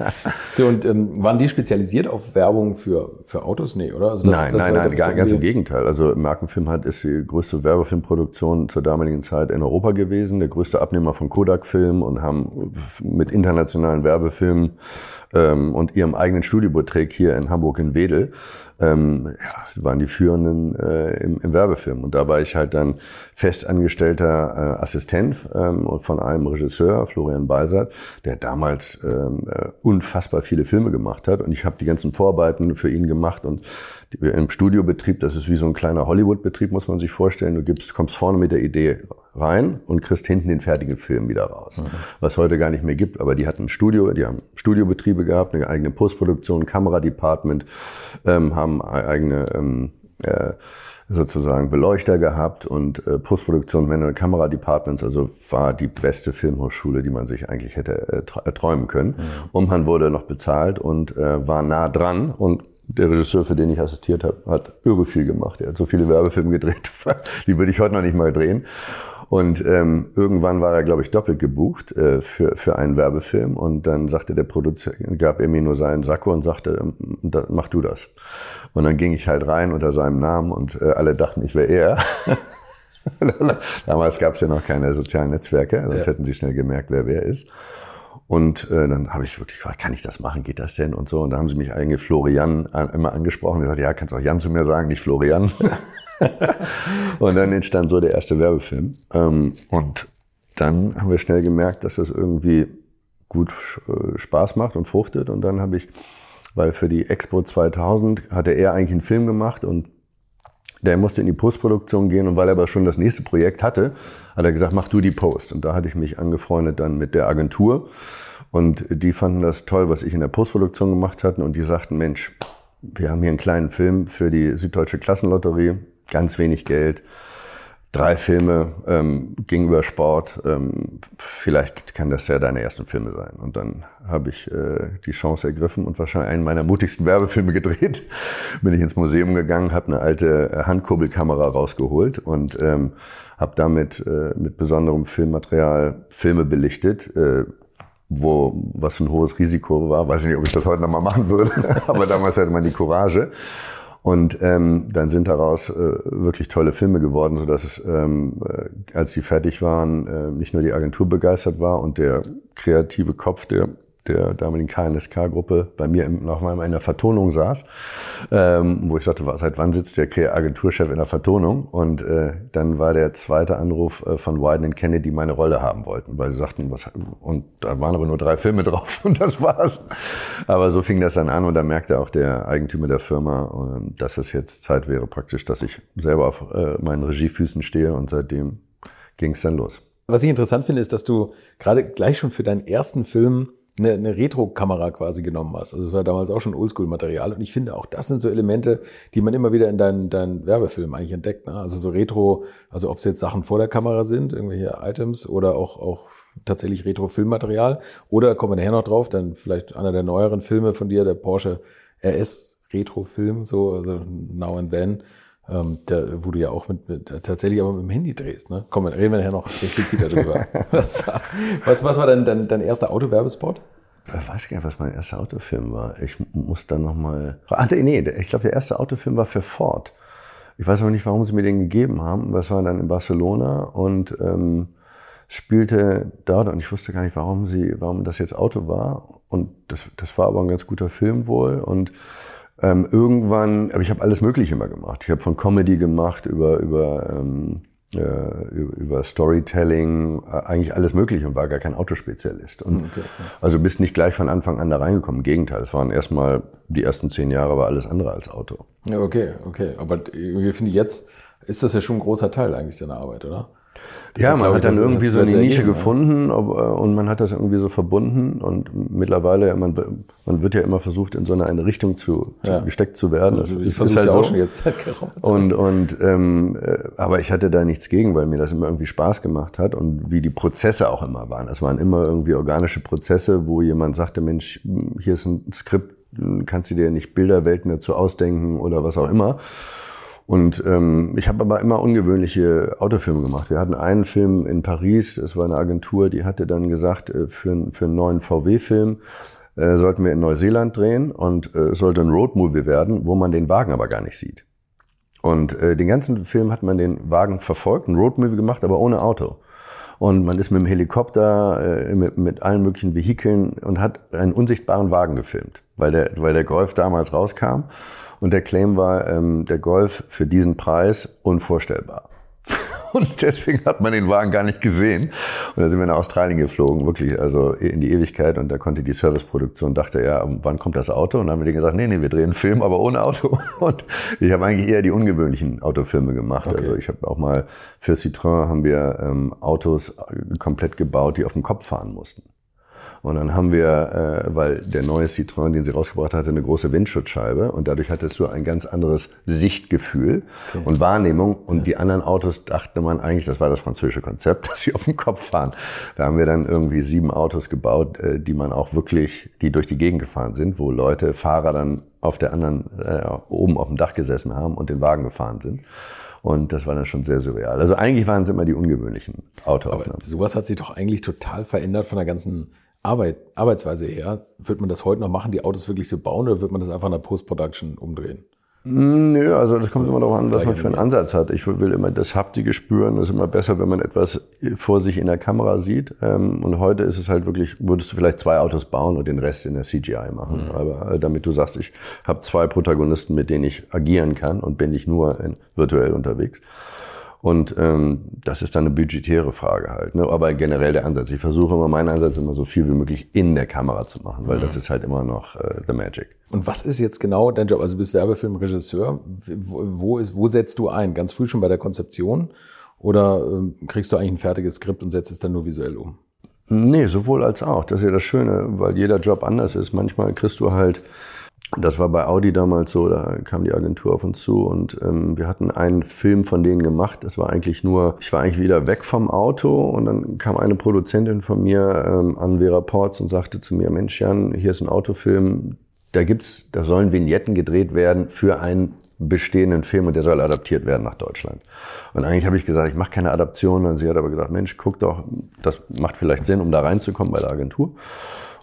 So, und ähm, waren die spezialisiert auf Werbung für, für Autos? Nee, oder? Also das- nein, das nein, nein, gar, ganz im Gegenteil. Also Markenfilm hat ist die größte Werbefilmproduktion zur damaligen Zeit in Europa gewesen, der größte Abnehmer von Kodak-Film und haben mit internationalen Werbefilmen ähm, und ihrem eigenen Studiobetrieb hier in Hamburg in Wedel ähm, ja, waren die führenden äh, im, im Werbefilm. Und da war ich halt dann festangestellter äh, Assistent ähm, von einem Regisseur, Florian Beisert, der damals ähm, äh, unfassbar viele Filme gemacht hat. Und ich habe die ganzen Vorarbeiten für ihn gemacht. Und im Studiobetrieb, das ist wie so ein kleiner Hollywood-Betrieb, muss man sich vorstellen. Du gibst, kommst vorne mit der Idee rein und kriegst hinten den fertigen Film wieder raus. Was heute gar nicht mehr gibt. Aber die hatten ein Studio, die haben Studiobetriebe gehabt, eine eigene Postproduktion, Kameradepartment, ähm, haben eigene ähm, äh, sozusagen Beleuchter gehabt und äh, Postproduktion, Manual Kameradepartments, also war die beste Filmhochschule, die man sich eigentlich hätte äh, äh, träumen können. Und man wurde noch bezahlt und äh, war nah dran und der Regisseur, für den ich assistiert habe, hat irre viel gemacht. Er hat so viele Werbefilme gedreht, [laughs] die würde ich heute noch nicht mal drehen. Und ähm, irgendwann war er, glaube ich, doppelt gebucht äh, für, für einen Werbefilm. Und dann sagte der Produzent, gab er mir nur seinen Sakko und sagte, ähm, mach du das. Und dann ging ich halt rein unter seinem Namen und äh, alle dachten, ich wäre er. [laughs] Damals gab es ja noch keine sozialen Netzwerke, sonst Ja. hätten sie schnell gemerkt, wer wer ist. Und äh, dann habe ich wirklich gefragt, kann ich das machen, geht das denn und so. Und da haben sie mich eigentlich Florian an, immer angesprochen und gesagt, ja, kannst auch Jan zu mir sagen, nicht Florian. [laughs] und dann entstand so der erste Werbefilm. Ähm, und dann haben wir schnell gemerkt, dass das irgendwie gut äh, Spaß macht und fruchtet. Und dann habe ich, weil für die Expo 2000 hatte er eigentlich einen Film gemacht und der musste in die Postproduktion gehen und weil er aber schon das nächste Projekt hatte, hat er gesagt, mach du die Post. Und da hatte ich mich angefreundet dann mit der Agentur. Und die fanden das toll, was ich in der Postproduktion gemacht hatte und die sagten, Mensch, wir haben hier einen kleinen Film für die Süddeutsche Klassenlotterie, ganz wenig Geld, drei Filme, ähm, ging Sport, ähm, vielleicht kann das ja deine ersten Filme sein. Und dann habe ich äh, die Chance ergriffen und wahrscheinlich einen meiner mutigsten Werbefilme gedreht. [laughs] Bin ich ins Museum gegangen, habe eine alte äh, Handkurbelkamera rausgeholt und ähm, habe damit äh, mit besonderem Filmmaterial Filme belichtet. Äh, wo was ein hohes Risiko war, weiß ich nicht, ob ich das heute noch mal machen würde, [laughs] aber damals hatte man die Courage. Und ähm, dann sind daraus äh, wirklich tolle Filme geworden, so dass es, ähm, äh, als sie fertig waren, äh, nicht nur die Agentur begeistert war und der kreative Kopf der der damaligen KNSK-Gruppe bei mir noch mal in einer Vertonung saß, ähm, wo ich sagte, was, seit wann sitzt der Agenturchef in der Vertonung? Und äh, dann war der zweite Anruf äh, von Wyden und Kennedy, die meine Rolle haben wollten, weil sie sagten, was, und da waren aber nur drei Filme [laughs] drauf und das war's. Aber so fing das dann an und da merkte auch der Eigentümer der Firma, äh, dass es jetzt Zeit wäre praktisch, dass ich selber auf äh, meinen Regiefüßen stehe und seitdem ging es dann los. Was ich interessant finde, ist, dass du gerade gleich schon für deinen ersten Film eine, eine Retro-Kamera quasi genommen hast. Also es war damals auch schon Oldschool-Material. Und ich finde auch, das sind so Elemente, die man immer wieder in deinen, deinen Werbefilmen eigentlich entdeckt. Ne? Also so Retro, also ob es jetzt Sachen vor der Kamera sind, irgendwelche Items oder auch, auch tatsächlich Retro-Filmmaterial. Oder kommen wir nachher noch drauf, dann vielleicht einer der neueren Filme von dir, der Porsche RS Retro-Film, so, also Now and Then. Ähm, der, wo du ja auch mit, mit tatsächlich aber mit dem Handy drehst, ne? Komm, reden wir nachher noch expliziter drüber. [laughs] was, war, was, was war denn dein, dein erster Autowerbespot? Ich weiß gar nicht, was mein erster Autofilm war. Ich muss dann noch mal. Ah, nee, ich glaube, der erste Autofilm war für Ford. Ich weiß aber nicht, warum sie mir den gegeben haben. Das war dann in Barcelona und ähm, spielte dort und ich wusste gar nicht, warum sie, warum das jetzt Auto war. Und das, das war aber ein ganz guter Film wohl und ähm, irgendwann, aber ich habe alles Mögliche immer gemacht. Ich habe von Comedy gemacht über über ähm, äh, über, über Storytelling, äh, eigentlich alles Mögliche und war gar kein Autospezialist. Und Okay. also bist nicht gleich von Anfang an da reingekommen. Im Gegenteil, es waren erstmal die ersten zehn Jahre war alles andere als Auto. Ja, okay, okay. Aber irgendwie finde ich jetzt, ist das ja schon ein großer Teil eigentlich deiner Arbeit, oder? Ja, man hat dann irgendwie so eine Nische ergeben, gefunden ob, äh, und man hat das irgendwie so verbunden und mittlerweile, man, man wird ja immer versucht, in so eine, eine Richtung zu, ja. gesteckt zu werden. Das, das ist halt so. auch schon jetzt seit Und, und ähm, äh, aber ich hatte da nichts gegen, weil mir das immer irgendwie Spaß gemacht hat und wie die Prozesse auch immer waren. Es waren immer irgendwie organische Prozesse, wo jemand sagte, Mensch, hier ist ein Skript, kannst du dir nicht Bilderwelten dazu ausdenken oder was auch immer. Und ähm, ich habe aber immer ungewöhnliche Autofilme gemacht. Wir hatten einen Film in Paris, das war eine Agentur, die hatte dann gesagt, äh, für, für einen neuen VW-Film äh, sollten wir in Neuseeland drehen und äh, es sollte ein Roadmovie werden, wo man den Wagen aber gar nicht sieht. Und äh, den ganzen Film hat man den Wagen verfolgt, ein Roadmovie gemacht, aber ohne Auto. Und man ist mit dem Helikopter, äh, mit, mit allen möglichen Vehikeln und hat einen unsichtbaren Wagen gefilmt, weil der, weil der Golf damals rauskam. Und der Claim war, ähm, der Golf für diesen Preis unvorstellbar. [laughs] Und deswegen hat man den Wagen gar nicht gesehen. Und da sind wir nach Australien geflogen, wirklich, also in die Ewigkeit. Und da konnte die Serviceproduktion, dachte, ja, wann kommt das Auto? Und dann haben wir denen gesagt, nee, nee, wir drehen einen Film, aber ohne Auto. [laughs] Und ich habe eigentlich eher die ungewöhnlichen Autofilme gemacht. Okay. Also ich habe auch mal für Citroën haben wir ähm, Autos komplett gebaut, die auf dem Kopf fahren mussten. Und dann haben wir, äh, weil der neue Citroën, den sie rausgebracht hatte, eine große Windschutzscheibe und dadurch hattest du ein ganz anderes Sichtgefühl okay. und Wahrnehmung. Und ja. die anderen Autos dachte man eigentlich, das war das französische Konzept, [laughs] dass sie auf dem Kopf fahren. Da haben wir dann irgendwie sieben Autos gebaut, äh, die man auch wirklich, die durch die Gegend gefahren sind, wo Leute, Fahrer dann auf der anderen, äh, oben auf dem Dach gesessen haben und den Wagen gefahren sind. Und das war dann schon sehr surreal. Also eigentlich waren es immer die ungewöhnlichen Autoaufnahmen. Aber sowas hat sich doch eigentlich total verändert von der ganzen Arbeit, Arbeitsweise her, wird man das heute noch machen, die Autos wirklich so bauen oder wird man das einfach in der Post-Production umdrehen? Nö, also das kommt immer darauf an, was man für einen Ansatz hat. Ich will immer das Haptige spüren. Es ist immer besser, wenn man etwas vor sich in der Kamera sieht. Ähm, und heute ist es halt wirklich, würdest du vielleicht zwei Autos bauen und den Rest in der CGI machen. Mhm. Aber äh, damit du sagst, ich habe zwei Protagonisten, mit denen ich agieren kann und bin nicht nur virtuell unterwegs. Und ähm, das ist dann eine budgetäre Frage halt. Ne? Aber generell der Ansatz. Ich versuche immer meinen Ansatz immer so viel wie möglich in der Kamera zu machen, weil mhm. das ist halt immer noch äh, the magic. Und was ist jetzt genau dein Job? Also du bist Werbefilmregisseur. Wo, wo, ist, wo setzt du ein? Ganz früh schon bei der Konzeption? Oder ähm, kriegst du eigentlich ein fertiges Skript und setzt es dann nur visuell um? Nee, sowohl als auch. Das ist ja das Schöne, weil jeder Job anders ist. Manchmal kriegst du halt das war bei Audi damals so, da kam die Agentur auf uns zu und ähm, wir hatten einen Film von denen gemacht. Das war eigentlich nur, ich war eigentlich wieder weg vom Auto und dann kam eine Produzentin von mir ähm, an Vera Ports und sagte zu mir, Mensch Jan, hier ist ein Autofilm, da gibt's, da sollen Vignetten gedreht werden für einen bestehenden Film und der soll adaptiert werden nach Deutschland. Und eigentlich habe ich gesagt, ich mache keine Adaption. Und sie hat aber gesagt, Mensch, guck doch, das macht vielleicht Sinn, um da reinzukommen bei der Agentur.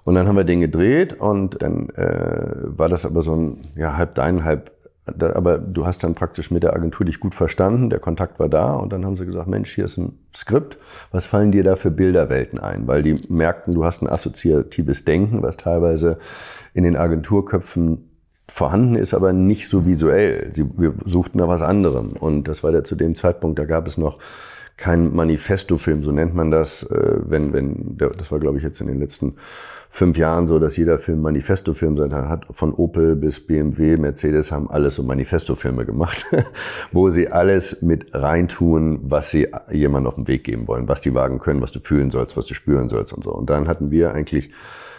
Und dann haben wir den gedreht und dann äh, war das aber so ein, ja, halb dein, halb da, aber du hast dann praktisch mit der Agentur dich gut verstanden, der Kontakt war da und dann haben sie gesagt, Mensch, hier ist ein Skript, was fallen dir da für Bilderwelten ein? Weil die merkten, du hast ein assoziatives Denken, was teilweise in den Agenturköpfen vorhanden ist, aber nicht so visuell. Sie, wir suchten da was anderem und das war der zu dem Zeitpunkt, da gab es noch keinen Manifesto-Film, so nennt man das, äh, wenn, wenn, das war glaube ich jetzt in den letzten fünf Jahren so, dass jeder Film Manifesto-Film sein hat. Von Opel bis BMW, Mercedes haben alles so Manifesto-Filme gemacht, [laughs] wo sie alles mit reintun, was sie jemandem auf den Weg geben wollen, was die Wagen können, was du fühlen sollst, was du spüren sollst und so. Und dann hatten wir eigentlich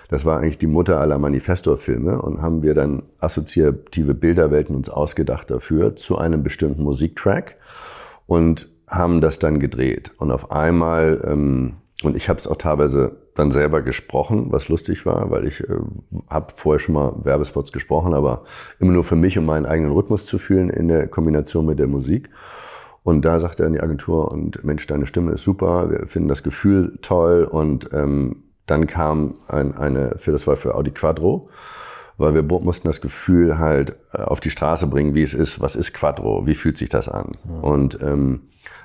das war eigentlich die Mutter aller Manifesto-Filme und haben wir dann assoziative Bilderwelten uns ausgedacht dafür zu einem bestimmten Musiktrack und haben das dann gedreht. Und auf einmal, ähm, und ich habe es auch teilweise dann selber gesprochen, was lustig war, weil ich äh, habe vorher schon mal Werbespots gesprochen, aber immer nur für mich, um meinen eigenen Rhythmus zu fühlen in der Kombination mit der Musik. Und da sagte er in die Agentur, und Mensch, deine Stimme ist super, wir finden das Gefühl toll. Und ähm, dann kam ein, eine, für das war für Audi Quattro, weil wir mussten das Gefühl halt äh, auf die Straße bringen, wie es ist, was ist Quattro, wie fühlt sich das an. Ja. Und ähm,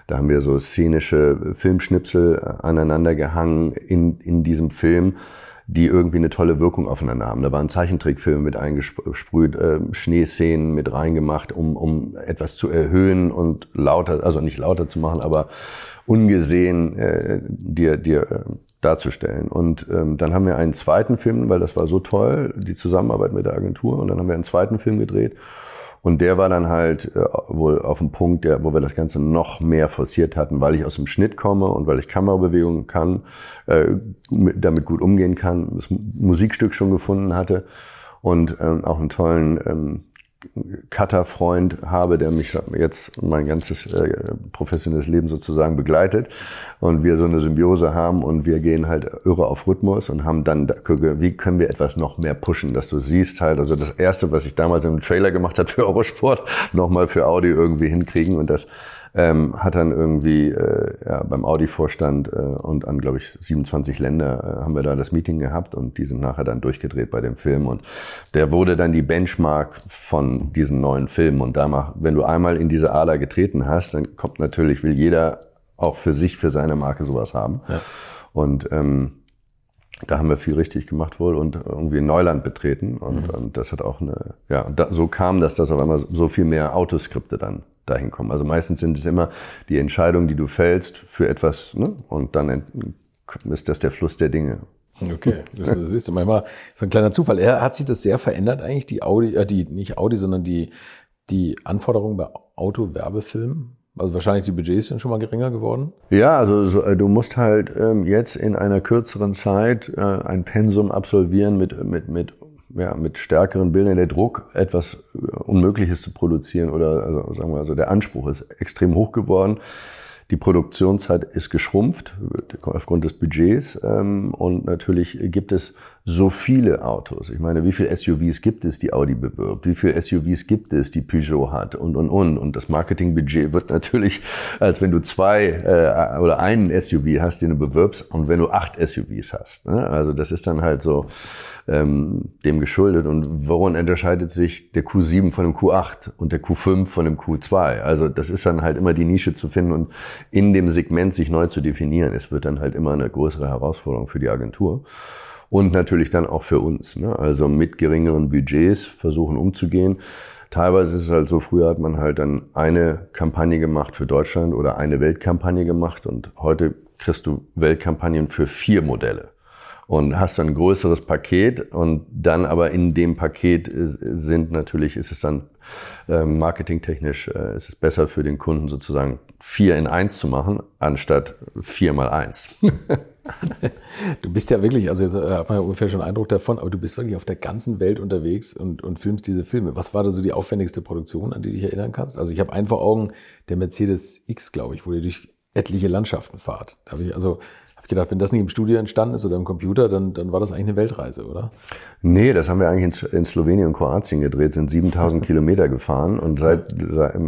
da haben wir so szenische Filmschnipsel aneinander gehangen in, in diesem Film, die irgendwie eine tolle Wirkung aufeinander haben. Da waren Zeichentrickfilme mit eingesprüht, äh, Schneeszenen mit reingemacht, um, um etwas zu erhöhen und lauter, also nicht lauter zu machen, aber ungesehen äh, dir, dir äh, darzustellen. Und ähm, dann haben wir einen zweiten Film, weil das war so toll, die Zusammenarbeit mit der Agentur, und dann haben wir einen zweiten Film gedreht Und der war dann halt äh, wohl auf dem Punkt, der, wo wir das Ganze noch mehr forciert hatten, weil ich aus dem Schnitt komme und weil ich Kamerabewegungen kann, äh, damit gut umgehen kann, das Musikstück schon gefunden hatte und ähm, auch einen tollen ähm, Cutter-Freund habe, der mich jetzt mein ganzes äh, professionelles Leben sozusagen begleitet. Und wir so eine Symbiose haben und wir gehen halt irre auf Rhythmus und haben dann, wie können wir etwas noch mehr pushen, dass du siehst halt, also das erste, was ich damals im Trailer gemacht habe für Eurosport, [laughs] nochmal für Audi irgendwie hinkriegen und das ähm, hat dann irgendwie äh, ja, beim Audi-Vorstand äh, und an, glaube ich, 27 Länder äh, haben wir da das Meeting gehabt und die sind nachher dann durchgedreht bei dem Film und der wurde dann die Benchmark von diesen neuen Filmen und da wenn du einmal in diese Ader getreten hast, dann kommt natürlich, will jeder auch für sich, für seine Marke sowas haben. Ja. Und ähm, da haben wir viel richtig gemacht wohl und irgendwie Neuland betreten. Und, mhm. und das hat auch eine, ja, da, so kam das, dass auf einmal so viel mehr Autoskripte dann dahin kommen. Also meistens sind es immer die Entscheidungen, die du fällst für etwas, ne? Und dann ist das der Fluss der Dinge. Okay, das, siehst du manchmal so ein kleiner Zufall. Er hat sich das sehr verändert eigentlich, die Audi, äh, die, nicht Audi, sondern die, die Anforderungen bei Autowerbefilmen? Also wahrscheinlich die Budgets sind schon mal geringer geworden? Ja, also so, äh, du musst halt ähm, jetzt in einer kürzeren Zeit äh, ein Pensum absolvieren mit, mit, mit, ja, mit stärkeren Bildern. Der Druck, etwas äh, Unmögliches zu produzieren oder also, sagen wir also, der Anspruch ist extrem hoch geworden. Die Produktionszeit ist geschrumpft aufgrund des Budgets ähm, und natürlich gibt es so viele Autos. Ich meine, wie viele SUVs gibt es, die Audi bewirbt? Wie viele SUVs gibt es, die Peugeot hat? Und, und, und. Und das Marketingbudget wird natürlich, als wenn du zwei äh, oder einen SUV hast, den du bewirbst, und wenn du acht SUVs hast. Ne? Also das ist dann halt so ähm, dem geschuldet. Und woran unterscheidet sich der Q7 von dem Q8 und der Q5 von dem Q2? Also das ist dann halt immer die Nische zu finden und in dem Segment sich neu zu definieren. Es wird dann halt immer eine größere Herausforderung für die Agentur und natürlich dann auch für uns. Ne? Also mit geringeren Budgets versuchen umzugehen. Teilweise ist es halt so, früher hat man halt dann eine Kampagne gemacht für Deutschland oder eine Weltkampagne gemacht und heute kriegst du Weltkampagnen für vier Modelle und hast dann ein größeres Paket und dann aber in dem Paket sind natürlich, ist es dann äh, marketingtechnisch, äh, ist es besser für den Kunden sozusagen vier in eins zu machen, anstatt vier mal eins. [laughs] Du bist ja wirklich, also jetzt äh, hat man ja ungefähr schon Eindruck davon, aber du bist wirklich auf der ganzen Welt unterwegs und, und filmst diese Filme. Was war da so die aufwendigste Produktion, an die du dich erinnern kannst? Also ich habe einen vor Augen, der Mercedes X, glaube ich, wo ihr durch etliche Landschaften fahrt. Da habe ich also gedacht, wenn das nicht im Studio entstanden ist oder im Computer, dann, dann war das eigentlich eine Weltreise, oder? Nee, das haben wir eigentlich in, in Slowenien und Kroatien gedreht, sind 7000 [laughs] Kilometer gefahren und seit,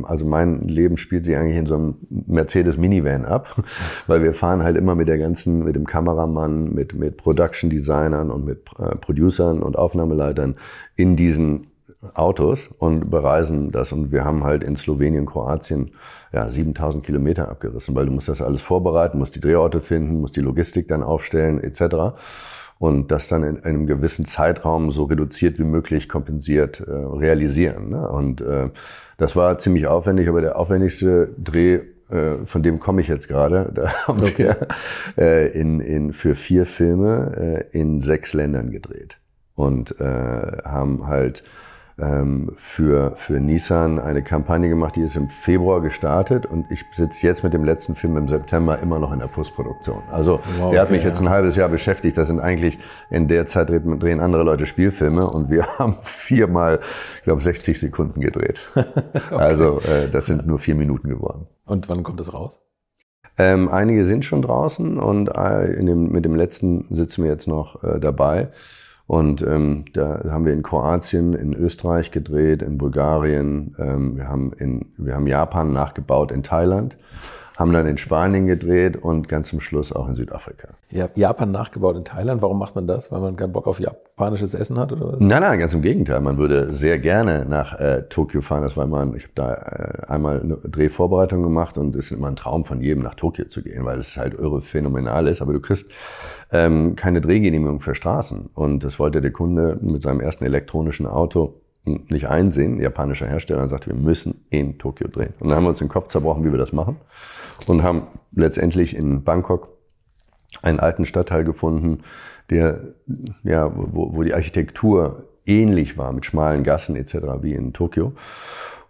also mein Leben spielt sich eigentlich in so einem Mercedes Minivan ab, [laughs] weil wir fahren halt immer mit der ganzen, mit dem Kameramann, mit, mit Production Designern und mit äh, Producern und Aufnahmeleitern in diesen Autos und bereisen das. Und wir haben halt in Slowenien, Kroatien ja, 7000 Kilometer abgerissen, weil du musst das alles vorbereiten, musst die Drehorte finden, musst die Logistik dann aufstellen etc. Und das dann in einem gewissen Zeitraum so reduziert wie möglich kompensiert äh, realisieren. Ne? Und äh, das war ziemlich aufwendig, aber der aufwendigste Dreh äh, von dem komme ich jetzt gerade. [laughs] Da haben okay. wir äh, in, in, für vier Filme äh, in sechs Ländern gedreht und äh, haben halt für, für Nissan eine Kampagne gemacht, die ist im Februar gestartet und ich sitze jetzt mit dem letzten Film im September immer noch in der Postproduktion. Also wow, okay, der hat mich jetzt ein halbes Jahr beschäftigt. Das sind eigentlich in der Zeit drehen, andere Leute Spielfilme und wir [laughs] haben viermal, ich glaube, 60 Sekunden gedreht. [laughs] okay. Also äh, das sind nur vier Minuten geworden. Und wann kommt das raus? Ähm, einige sind schon draußen und äh, dem, mit dem letzten sitzen wir jetzt noch äh, dabei. Und ähm, da haben wir in Kroatien, in Österreich gedreht, in Bulgarien, ähm, wir, haben in, wir haben Japan nachgebaut in Thailand, haben dann in Spanien gedreht und ganz zum Schluss auch in Südafrika. Ihr habt Japan nachgebaut in Thailand. Warum macht man das? Weil man keinen Bock auf japanisches Essen hat oder was? Nein, nein, ganz im Gegenteil. Man würde sehr gerne nach äh, Tokio fahren. Das war immer, ich habe da äh, einmal eine Drehvorbereitung gemacht und es ist immer ein Traum von jedem, nach Tokio zu gehen, weil es halt irre phänomenal ist. Aber du kriegst ähm, keine Drehgenehmigung für Straßen. Und das wollte der Kunde mit seinem ersten elektronischen Auto nicht einsehen, japanischer Hersteller, und sagte, wir müssen in Tokio drehen. Und dann haben wir uns den Kopf zerbrochen, wie wir das machen. Und haben letztendlich in Bangkok einen alten Stadtteil gefunden, der, ja, wo, wo die Architektur ähnlich war mit schmalen Gassen etc. wie in Tokio.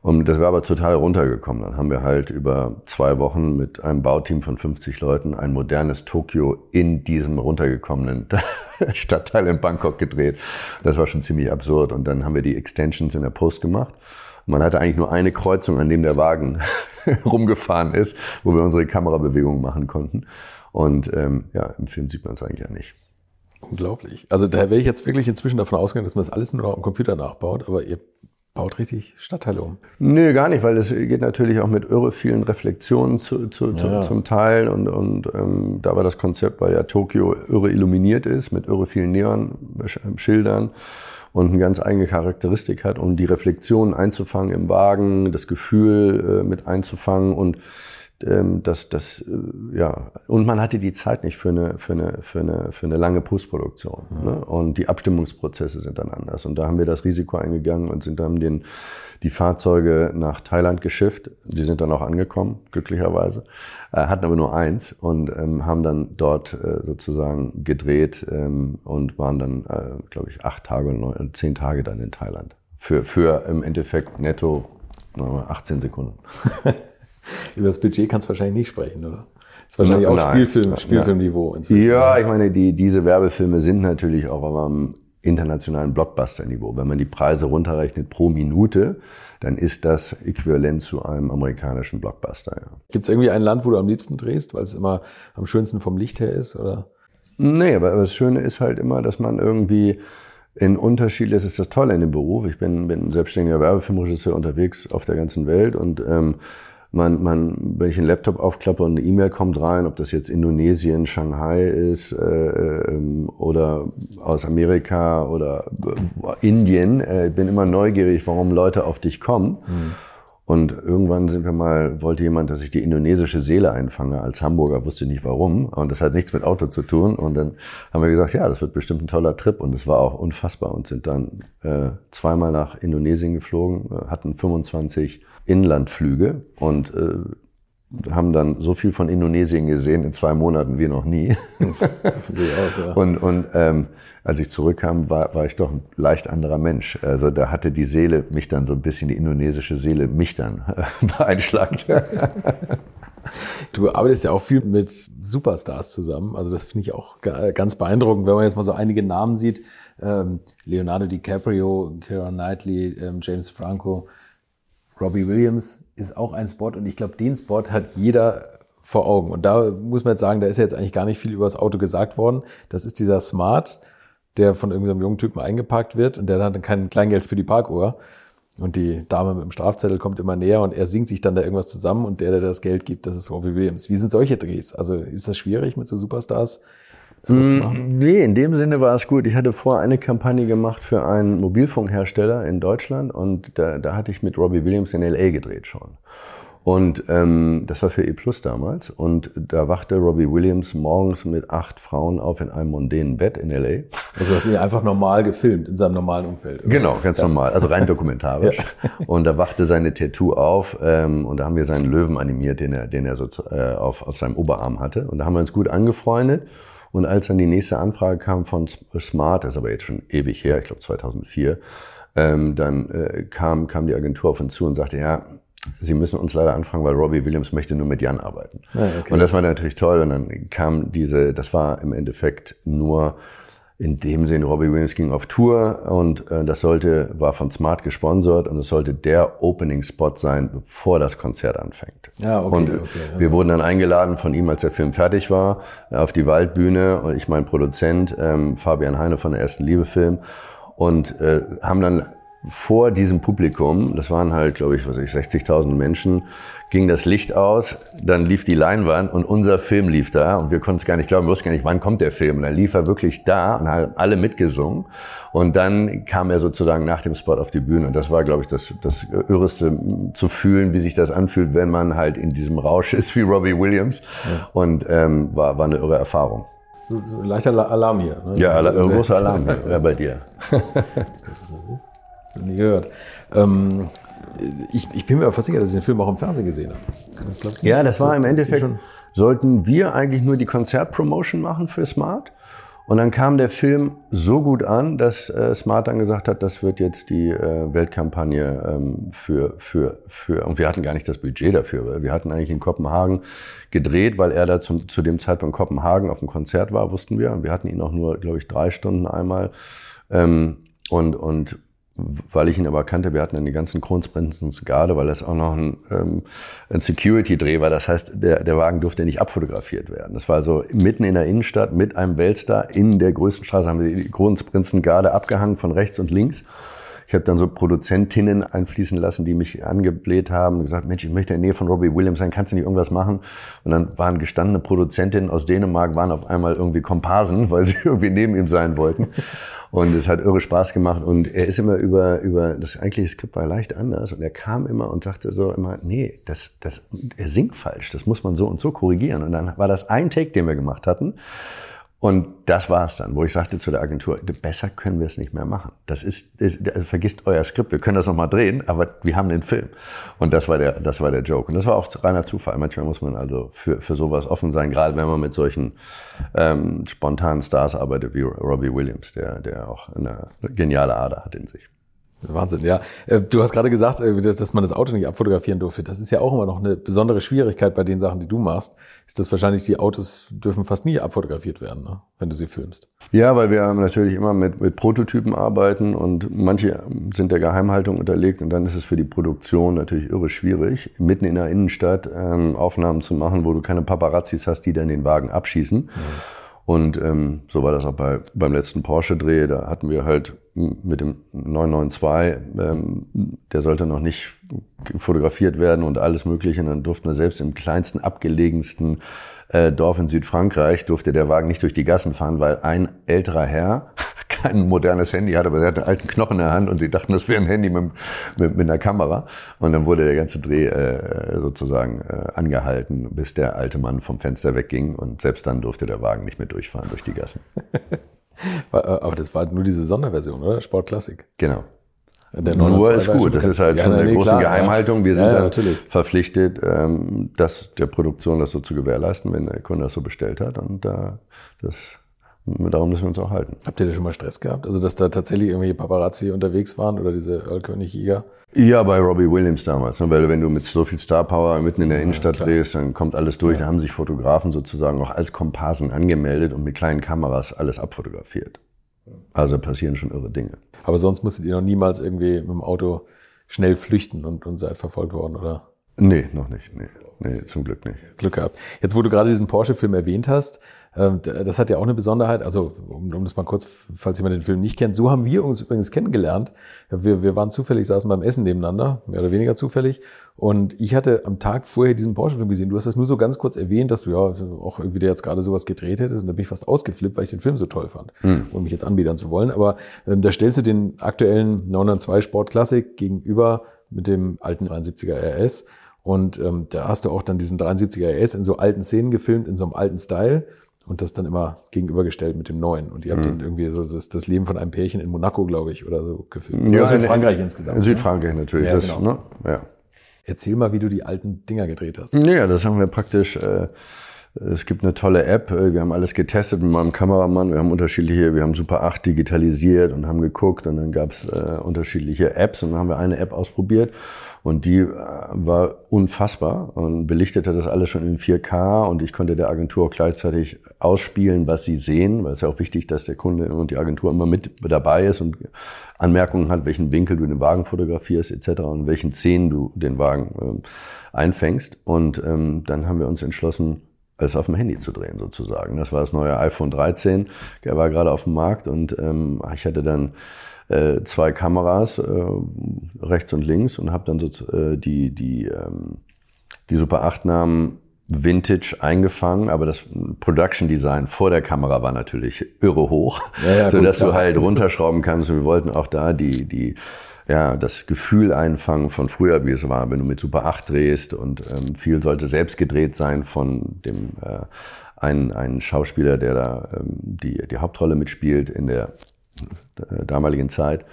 Und das war aber total runtergekommen. Dann haben wir halt über zwei Wochen mit einem Bauteam von 50 Leuten ein modernes Tokio in diesem runtergekommenen [laughs] Stadtteil in Bangkok gedreht. Das war schon ziemlich absurd. Und dann haben wir die Extensions in der Post gemacht. Man hatte eigentlich nur eine Kreuzung, an dem der Wagen [laughs] rumgefahren ist, wo wir unsere Kamerabewegungen machen konnten. Und ähm, ja, im Film sieht man es eigentlich ja nicht. Unglaublich. Also da wäre ich jetzt wirklich inzwischen davon ausgegangen, dass man das alles nur noch am Computer nachbaut, aber ihr baut richtig Stadtteile um. Nö, gar nicht, weil es geht natürlich auch mit irre vielen Reflexionen zu, zu, ja, zum Teil. Und, und ähm, da war das Konzept, weil ja Tokio irre illuminiert ist mit irre vielen Neon-Schildern und eine ganz eigene Charakteristik hat, um die Reflexionen einzufangen im Wagen, das Gefühl äh, mit einzufangen. Und ähm, das, das, äh, ja, und man hatte die Zeit nicht für eine, für eine, für eine, für eine lange Postproduktion. Mhm. Ne? Und die Abstimmungsprozesse sind dann anders. Und da haben wir das Risiko eingegangen und sind dann den, die Fahrzeuge nach Thailand geschifft. Die sind dann auch angekommen, glücklicherweise, äh, hatten aber nur eins und ähm, haben dann dort äh, sozusagen gedreht ähm, und waren dann, äh, glaube ich, acht Tage oder neun, zehn Tage dann in Thailand. Für, für im Endeffekt netto 18 Sekunden. [laughs] Über das Budget kannst du wahrscheinlich nicht sprechen, oder? Das ist wahrscheinlich Nein. auch Spielfilm, Spielfilmniveau. Ja, ich meine, die, diese Werbefilme sind natürlich auch auf einem internationalen Blockbuster-Niveau. Wenn man die Preise runterrechnet pro Minute, dann ist das äquivalent zu einem amerikanischen Blockbuster. Ja. Gibt es irgendwie ein Land, wo du am liebsten drehst, weil es immer am schönsten vom Licht her ist? Oder? Nee, aber das Schöne ist halt immer, dass man irgendwie in Unterschied, das ist das Tolle in dem Beruf. Ich bin, bin selbstständiger Werbefilmregisseur unterwegs auf der ganzen Welt und ähm, man, man, wenn ich einen Laptop aufklappe und eine E-Mail kommt rein, ob das jetzt Indonesien, Shanghai ist äh, ähm, oder aus Amerika oder äh, Indien, äh, bin immer neugierig, warum Leute auf dich kommen. Mhm. Und irgendwann sind wir mal, wollte jemand, dass ich die indonesische Seele einfange. Als Hamburger wusste ich nicht warum. Und das hat nichts mit Auto zu tun. Und dann haben wir gesagt, ja, das wird bestimmt ein toller Trip. Und es war auch unfassbar. Und sind dann äh, zweimal nach Indonesien geflogen, äh, hatten 25 Inlandflüge und äh, haben dann so viel von Indonesien gesehen in zwei Monaten wie noch nie. [laughs] aus, ja. Und, und ähm, als ich zurückkam, war, war ich doch ein leicht anderer Mensch. Also da hatte die Seele mich dann so ein bisschen, die indonesische Seele mich dann [laughs] beeinschlagt. [laughs] Du arbeitest ja auch viel mit Superstars zusammen. Also das finde ich auch ganz beeindruckend, wenn man jetzt mal so einige Namen sieht. Ähm, Leonardo DiCaprio, Keira Knightley, ähm, James Franco. Robbie Williams ist auch ein Spot und ich glaube, den Spot hat jeder vor Augen. Und da muss man jetzt sagen, da ist jetzt eigentlich gar nicht viel über das Auto gesagt worden. Das ist dieser Smart, der von irgendeinem jungen Typen eingeparkt wird und der hat dann kein Kleingeld für die Parkuhr. Und die Dame mit dem Strafzettel kommt immer näher und er singt sich dann da irgendwas zusammen und der, der das Geld gibt, das ist Robbie Williams. Wie sind solche Drehs? Also ist das schwierig mit so Superstars? Sowas zu machen? Nee, in dem Sinne war es gut. Ich hatte vor eine Kampagne gemacht für einen Mobilfunkhersteller in Deutschland und da, da hatte ich mit Robbie Williams in LA gedreht schon. Und ähm, das war für E Plus damals. Und da wachte Robbie Williams morgens mit acht Frauen auf in einem mondänen Bett in LA. Also hast ihn einfach normal gefilmt in seinem normalen Umfeld. Oder? Genau, ganz ja. normal. Also rein dokumentarisch. [laughs] ja. Und da wachte seine Tattoo auf ähm, und da haben wir seinen Löwen animiert, den er, den er so äh, auf, auf seinem Oberarm hatte. Und da haben wir uns gut angefreundet. Und als dann die nächste Anfrage kam von Smart, das ist aber jetzt schon ewig her, ich glaube 2004, ähm, dann äh, kam, kam die Agentur auf uns zu und sagte, ja, Sie müssen uns leider anfangen, weil Robbie Williams möchte nur mit Jan arbeiten. Ah, okay. Und das war natürlich toll. Und dann kam diese, das war im Endeffekt nur in dem Sinne, Robbie Williams ging auf Tour und äh, das sollte, war von Smart gesponsert und es sollte der Opening-Spot sein, bevor das Konzert anfängt. Ja, okay, und okay, wir ja. wurden dann eingeladen von ihm, als der Film fertig war, auf die Waldbühne und ich mein Produzent, ähm, Fabian Heine von der ersten Liebe Film und äh, haben dann vor diesem Publikum, das waren halt, glaube ich, was ich, 60.000 Menschen, ging das Licht aus, dann lief die Leinwand und unser Film lief da und wir konnten es gar nicht glauben, wir wussten gar nicht, wann kommt der Film. Und dann lief er wirklich da und haben alle mitgesungen und dann kam er sozusagen nach dem Spot auf die Bühne und das war, glaube ich, das, das Irreste zu fühlen, wie sich das anfühlt, wenn man halt in diesem Rausch ist wie Robbie Williams ja. und ähm, war, war eine irre Erfahrung. Leichter Alarm hier. Ne? Ja, großer Alarm ja, bei dir. [laughs] [laughs] nie gehört. Ähm, ich, ich, bin mir fast sicher, dass ich den Film auch im Fernsehen gesehen habe. Das ja, das war im Endeffekt, sollten wir eigentlich nur die Konzertpromotion machen für Smart. Und dann kam der Film so gut an, dass äh, Smart dann gesagt hat, das wird jetzt die äh, Weltkampagne ähm, für, für, für, und wir hatten gar nicht das Budget dafür, weil wir hatten eigentlich in Kopenhagen gedreht, weil er da zum, zu dem Zeitpunkt in Kopenhagen auf dem Konzert war, wussten wir. Und wir hatten ihn auch nur, glaube ich, drei Stunden einmal. Ähm, und, und weil ich ihn aber kannte, wir hatten dann die ganzen Kronprinzens Garde, weil das auch noch ein, ähm, ein Security-Dreh war. Das heißt, der, der Wagen durfte nicht abfotografiert werden. Das war also mitten in der Innenstadt mit einem Weltstar in der größten Straße haben wir die Kronprinzen Garde abgehangen von rechts und links. Ich habe dann so Produzentinnen einfließen lassen, die mich angebläht haben und gesagt, Mensch, ich möchte in der Nähe von Robbie Williams sein, kannst du nicht irgendwas machen? Und dann waren gestandene Produzentinnen aus Dänemark, waren auf einmal irgendwie Komparsen, [laughs] weil sie irgendwie neben ihm sein wollten. Und es hat irre Spaß gemacht. Und er ist immer über, über, das eigentliche Skript war leicht anders. Und er kam immer und sagte so immer, nee, das, das, er singt falsch. Das muss man so und so korrigieren. Und dann war das ein Take, den wir gemacht hatten. Und das war es dann, wo ich sagte zu der Agentur, besser können wir es nicht mehr machen. Das ist, ist also vergisst euer Skript, wir können das nochmal drehen, aber wir haben den Film. Und das war der, das war der Joke. Und das war auch reiner Zufall. Manchmal muss man also für, für sowas offen sein, gerade wenn man mit solchen ähm, spontanen Stars arbeitet wie Robbie Williams, der, der auch eine geniale Ader hat in sich. Wahnsinn, ja. Äh, du hast gerade gesagt, äh, dass man das Auto nicht abfotografieren durfte. Das ist ja auch immer noch eine besondere Schwierigkeit bei den Sachen, die du machst. Ist das wahrscheinlich, die Autos dürfen fast nie abfotografiert werden, ne? wenn du sie filmst. Ja, weil wir natürlich immer mit, mit Prototypen arbeiten und manche sind der Geheimhaltung unterlegt und dann ist es für die Produktion natürlich irre schwierig, mitten in der Innenstadt ähm, Aufnahmen zu machen, wo du keine Paparazzis hast, die dann den Wagen abschießen. Mhm. Und ähm, so war das auch bei, beim letzten Porsche-Dreh. Da hatten wir halt mit dem 992, ähm, der sollte noch nicht fotografiert werden und alles Mögliche. Und dann durften wir selbst im kleinsten, abgelegensten äh, Dorf in Südfrankreich, durfte der Wagen nicht durch die Gassen fahren, weil ein älterer Herr kein modernes Handy hat, aber er hatte einen alten Knochen in der Hand und sie dachten, das wäre ein Handy mit, mit, mit einer Kamera. Und dann wurde der ganze Dreh äh, sozusagen äh, angehalten, bis der alte Mann vom Fenster wegging und selbst dann durfte der Wagen nicht mehr durchfahren durch die Gassen. [laughs] Äh, aber das war nur diese Sonderversion, oder? Sport Classic. Genau. Der Nur ist gut. Das ist halt ja, schon eine nee, große klar, Geheimhaltung. Wir sind ja, ja, verpflichtet, ähm, das der Produktion das so zu gewährleisten, wenn der Kunde das so bestellt hat. Und äh, das Darum müssen wir uns auch halten. Habt ihr da schon mal Stress gehabt? Also, dass da tatsächlich irgendwelche Paparazzi unterwegs waren oder diese Earl-König-Jäger? Ja, bei Robbie Williams damals. Ne? Weil wenn du mit so viel Star Power mitten in der Innenstadt ja, drehst, dann kommt alles durch. Ja. Da haben sich Fotografen sozusagen auch als Komparsen angemeldet und mit kleinen Kameras alles abfotografiert. Also passieren schon irre Dinge. Aber sonst musstet ihr noch niemals irgendwie mit dem Auto schnell flüchten und, und seid verfolgt worden, oder? Nee, noch nicht. Nee, nee zum Glück nicht. Glück gehabt. Jetzt, wo du gerade diesen Porsche-Film erwähnt hast, das hat ja auch eine Besonderheit. Also, um, um das mal kurz, falls jemand den Film nicht kennt, so haben wir uns übrigens kennengelernt. Wir, wir waren zufällig, saßen beim Essen nebeneinander, mehr oder weniger zufällig. Und ich hatte am Tag vorher diesen Porsche-Film gesehen. Du hast das nur so ganz kurz erwähnt, dass du ja auch irgendwie der jetzt gerade sowas gedreht hättest. Und da bin ich fast ausgeflippt, weil ich den Film so toll fand, hm. um mich jetzt anbiedern zu wollen. Aber ähm, da stellst du den aktuellen 902 Sport Classic gegenüber mit dem alten 73er RS. Und ähm, da hast du auch dann diesen 73er RS in so alten Szenen gefilmt, in so einem alten Style und das dann immer gegenübergestellt mit dem neuen. Und ihr habt mhm. dann irgendwie so das, das, Leben von einem Pärchen in Monaco, glaube ich, oder so gefilmt. Ja, oder in Frankreich insgesamt. In Südfrankreich natürlich. Ja, das, genau. ne? ja. Erzähl mal, wie du die alten Dinger gedreht hast. Ja, das haben wir praktisch. Äh, es gibt eine tolle App. Äh, wir haben alles getestet mit meinem Kameramann. Wir haben unterschiedliche, wir haben Super 8 digitalisiert und haben geguckt. Und dann gab es äh, unterschiedliche Apps und dann haben wir eine App ausprobiert. Und die äh, war unfassbar und belichtete das alles schon in 4K und ich konnte der Agentur auch gleichzeitig ausspielen, was sie sehen, weil es ja auch wichtig, dass der Kunde und die Agentur immer mit dabei ist und Anmerkungen hat, welchen Winkel du den Wagen fotografierst etc. und welchen Szenen du den Wagen äh, einfängst. Und ähm, dann haben wir uns entschlossen, es auf dem Handy zu drehen sozusagen. Das war das neue iPhone 13, der war gerade auf dem Markt und ähm, ich hatte dann äh, zwei Kameras äh, rechts und links und habe dann so äh, die die ähm, die Super 8 Namen Vintage eingefangen, aber das Production Design vor der Kamera war natürlich irre hoch, ja, ja, so dass du halt [laughs] runterschrauben kannst. Und wir wollten auch da die die ja, das Gefühl einfangen von früher, wie es war, wenn du mit Super 8 drehst und ähm, viel sollte selbst gedreht sein von dem äh, einen, einen Schauspieler, der da ähm, die, die Hauptrolle mitspielt in der äh, damaligen Zeit.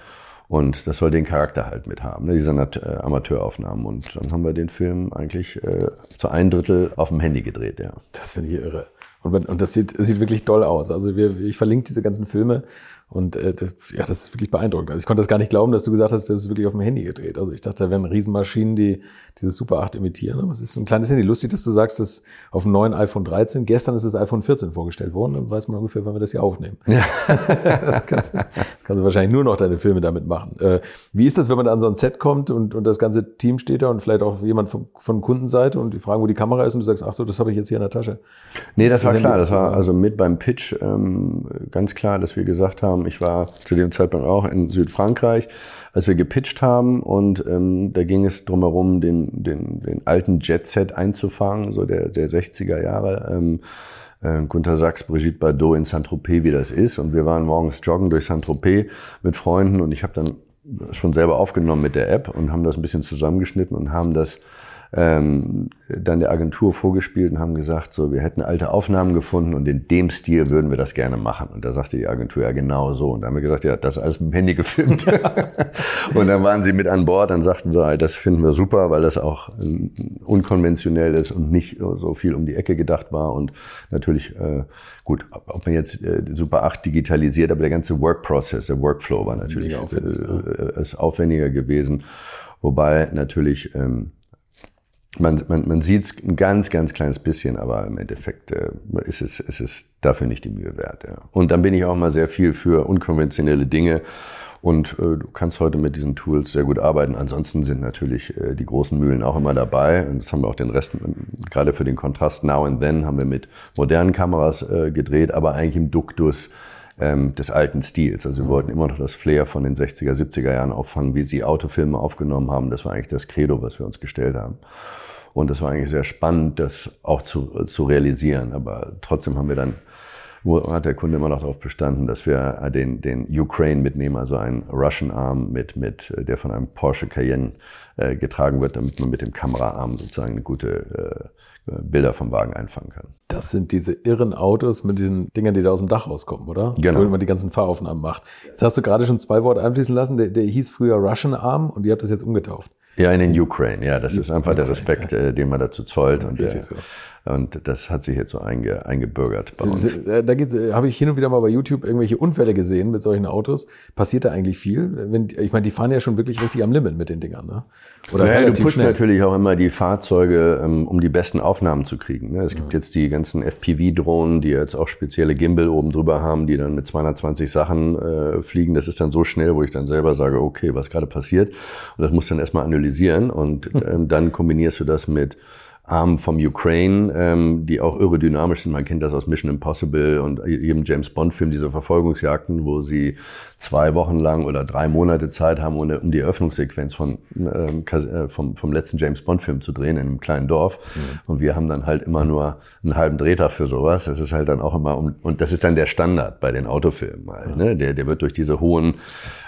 Und das soll den Charakter halt mit haben, ne, diese äh, Amateuraufnahmen. Und dann haben wir den Film eigentlich äh, zu ein Drittel auf dem Handy gedreht, ja. Das finde ich irre. Und, und das sieht, sieht wirklich toll aus. Also wir, ich verlinke diese ganzen Filme und äh, das, ja, das ist wirklich beeindruckend. Also ich konnte das gar nicht glauben, dass du gesagt hast, das ist wirklich auf dem Handy gedreht. Also ich dachte, da wären Riesenmaschinen, die dieses Super 8 imitieren. Aber es ist ein kleines Handy. Lustig, dass du sagst, dass auf dem neuen iPhone 13, gestern ist das iPhone 14 vorgestellt worden, dann weiß man ungefähr, wann wir das hier aufnehmen. Ja. [laughs] das kannst, kannst du wahrscheinlich nur noch deine Filme damit machen. Äh, wie ist das, wenn man da an so ein Set kommt und, und das ganze Team steht da und vielleicht auch jemand von, von Kundenseite und die fragen, wo die Kamera ist und du sagst, ach so, das habe ich jetzt hier in der Tasche. Nee, das, das war klar. Das war also mit beim Pitch ähm, ganz klar, dass wir gesagt haben, ich war zu dem Zeitpunkt auch in Südfrankreich, als wir gepitcht haben und ähm, da ging es drum herum, den, den, den alten Jet-Set einzufangen, so der, der 60er Jahre. Ähm, äh, Gunter Sachs, Brigitte Bardot in Saint-Tropez, wie das ist. Und wir waren morgens joggen durch Saint-Tropez mit Freunden und ich habe dann schon selber aufgenommen mit der App und haben das ein bisschen zusammengeschnitten und haben das ähm, dann der Agentur vorgespielt und haben gesagt, so, wir hätten alte Aufnahmen gefunden und in dem Stil würden wir das gerne machen. Und da sagte die Agentur ja genau so. Und da haben wir gesagt, ja, das ist alles mit dem Handy gefilmt. [laughs] und dann waren sie mit an Bord und sagten so, das finden wir super, weil das auch äh, unkonventionell ist und nicht so viel um die Ecke gedacht war. Und natürlich, äh, gut, ob man jetzt äh, Super 8 digitalisiert, aber der ganze Work Process, der Workflow war natürlich aufwendig, äh, ist aufwendiger gewesen. Wobei natürlich ähm, man, man, man sieht es ein ganz, ganz kleines bisschen, aber im Endeffekt äh, ist, es, ist es dafür nicht die Mühe wert. Ja. Und dann bin ich auch mal sehr viel für unkonventionelle Dinge. Und äh, du kannst heute mit diesen Tools sehr gut arbeiten. Ansonsten sind natürlich äh, die großen Mühlen auch immer dabei. Und das haben wir auch den Rest, gerade für den Kontrast Now and Then, haben wir mit modernen Kameras äh, gedreht, aber eigentlich im Duktus ähm, des alten Stils. Also wir wollten immer noch das Flair von den 60er, 70er Jahren auffangen, wie sie Autofilme aufgenommen haben. Das war eigentlich das Credo, was wir uns gestellt haben. Und das war eigentlich sehr spannend, das auch zu, zu realisieren. Aber trotzdem haben wir dann, hat der Kunde immer noch darauf bestanden, dass wir den, den Ukraine mitnehmen, also einen Russian Arm mit, mit, der von einem Porsche Cayenne äh, getragen wird, damit man mit dem Kameraarm sozusagen eine gute äh, Bilder vom Wagen einfangen kann. Das sind diese irren Autos mit diesen Dingern, die da aus dem Dach rauskommen, oder? Genau. Wo man die ganzen Fahraufnahmen macht. Jetzt hast du gerade schon zwei Worte einfließen lassen. Der, der hieß früher Russian Arm und ihr habt das jetzt umgetauft. Ja, in den Ukraine, ja. Das ist einfach der Respekt, ja. Äh, den man dazu zollt. Und, der, so. Und das hat sich jetzt so einge, eingebürgert bei uns. Äh, da geht's, äh, habe ich hin und wieder mal bei YouTube irgendwelche Unfälle gesehen mit solchen Autos. Passiert da eigentlich viel? Wenn, ich meine, die fahren ja schon wirklich richtig am Limit mit den Dingern, ne? Oder naja, du pusht natürlich auch immer die Fahrzeuge, ähm, um die besten Aufnahmen zu kriegen. Ne? Es gibt ja. jetzt die ganzen FPV-Drohnen, die jetzt auch spezielle Gimbal oben drüber haben, die dann mit 220 Sachen äh, fliegen. Das ist dann so schnell, wo ich dann selber sage, okay, was gerade passiert. Und das muss dann erstmal analysieren und [laughs] ähm, dann kombinierst du das mit Arm vom Ukraine, ähm, die auch aerodynamisch sind. Man kennt das aus Mission Impossible und jedem James Bond Film, diese Verfolgungsjagden, wo sie zwei Wochen lang oder drei Monate Zeit haben, um die Eröffnungssequenz von, ähm, äh, vom, vom letzten James Bond Film zu drehen in einem kleinen Dorf. Mhm. Und wir haben dann halt immer nur einen halben Drehtag für sowas. Das ist halt dann auch immer, um, und das ist dann der Standard bei den Autofilmen halt, ne? Der, der wird durch diese hohen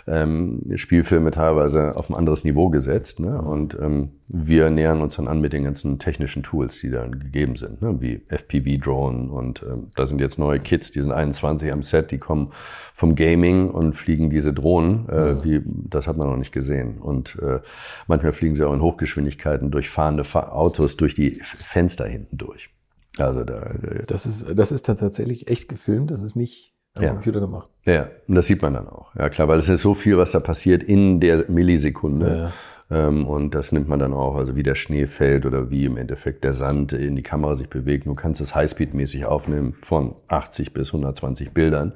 ähm, Spielfilme teilweise auf ein anderes Niveau gesetzt. Ne? Und ähm, wir nähern uns dann an mit den ganzen technischen Tools, die dann gegeben sind, ne? wie FPV-Drone und ähm, da sind jetzt neue Kids, die sind 21 am Set, die kommen vom Gaming und fliegen diese Drohnen, äh, ja. wie, das hat man noch nicht gesehen. Und äh, manchmal fliegen sie auch in Hochgeschwindigkeiten durch fahrende Autos durch die Fenster hinten durch. Also da, äh, das ist das ist dann tatsächlich echt gefilmt, das ist nicht am ja. Computer gemacht. Ja, und das sieht man dann auch. Ja klar, weil es ist so viel, was da passiert in der Millisekunde. Ja. Ähm, und das nimmt man dann auch, also wie der Schnee fällt oder wie im Endeffekt der Sand in die Kamera sich bewegt. Du kannst es Highspeed-mäßig aufnehmen von 80 bis 120 Bildern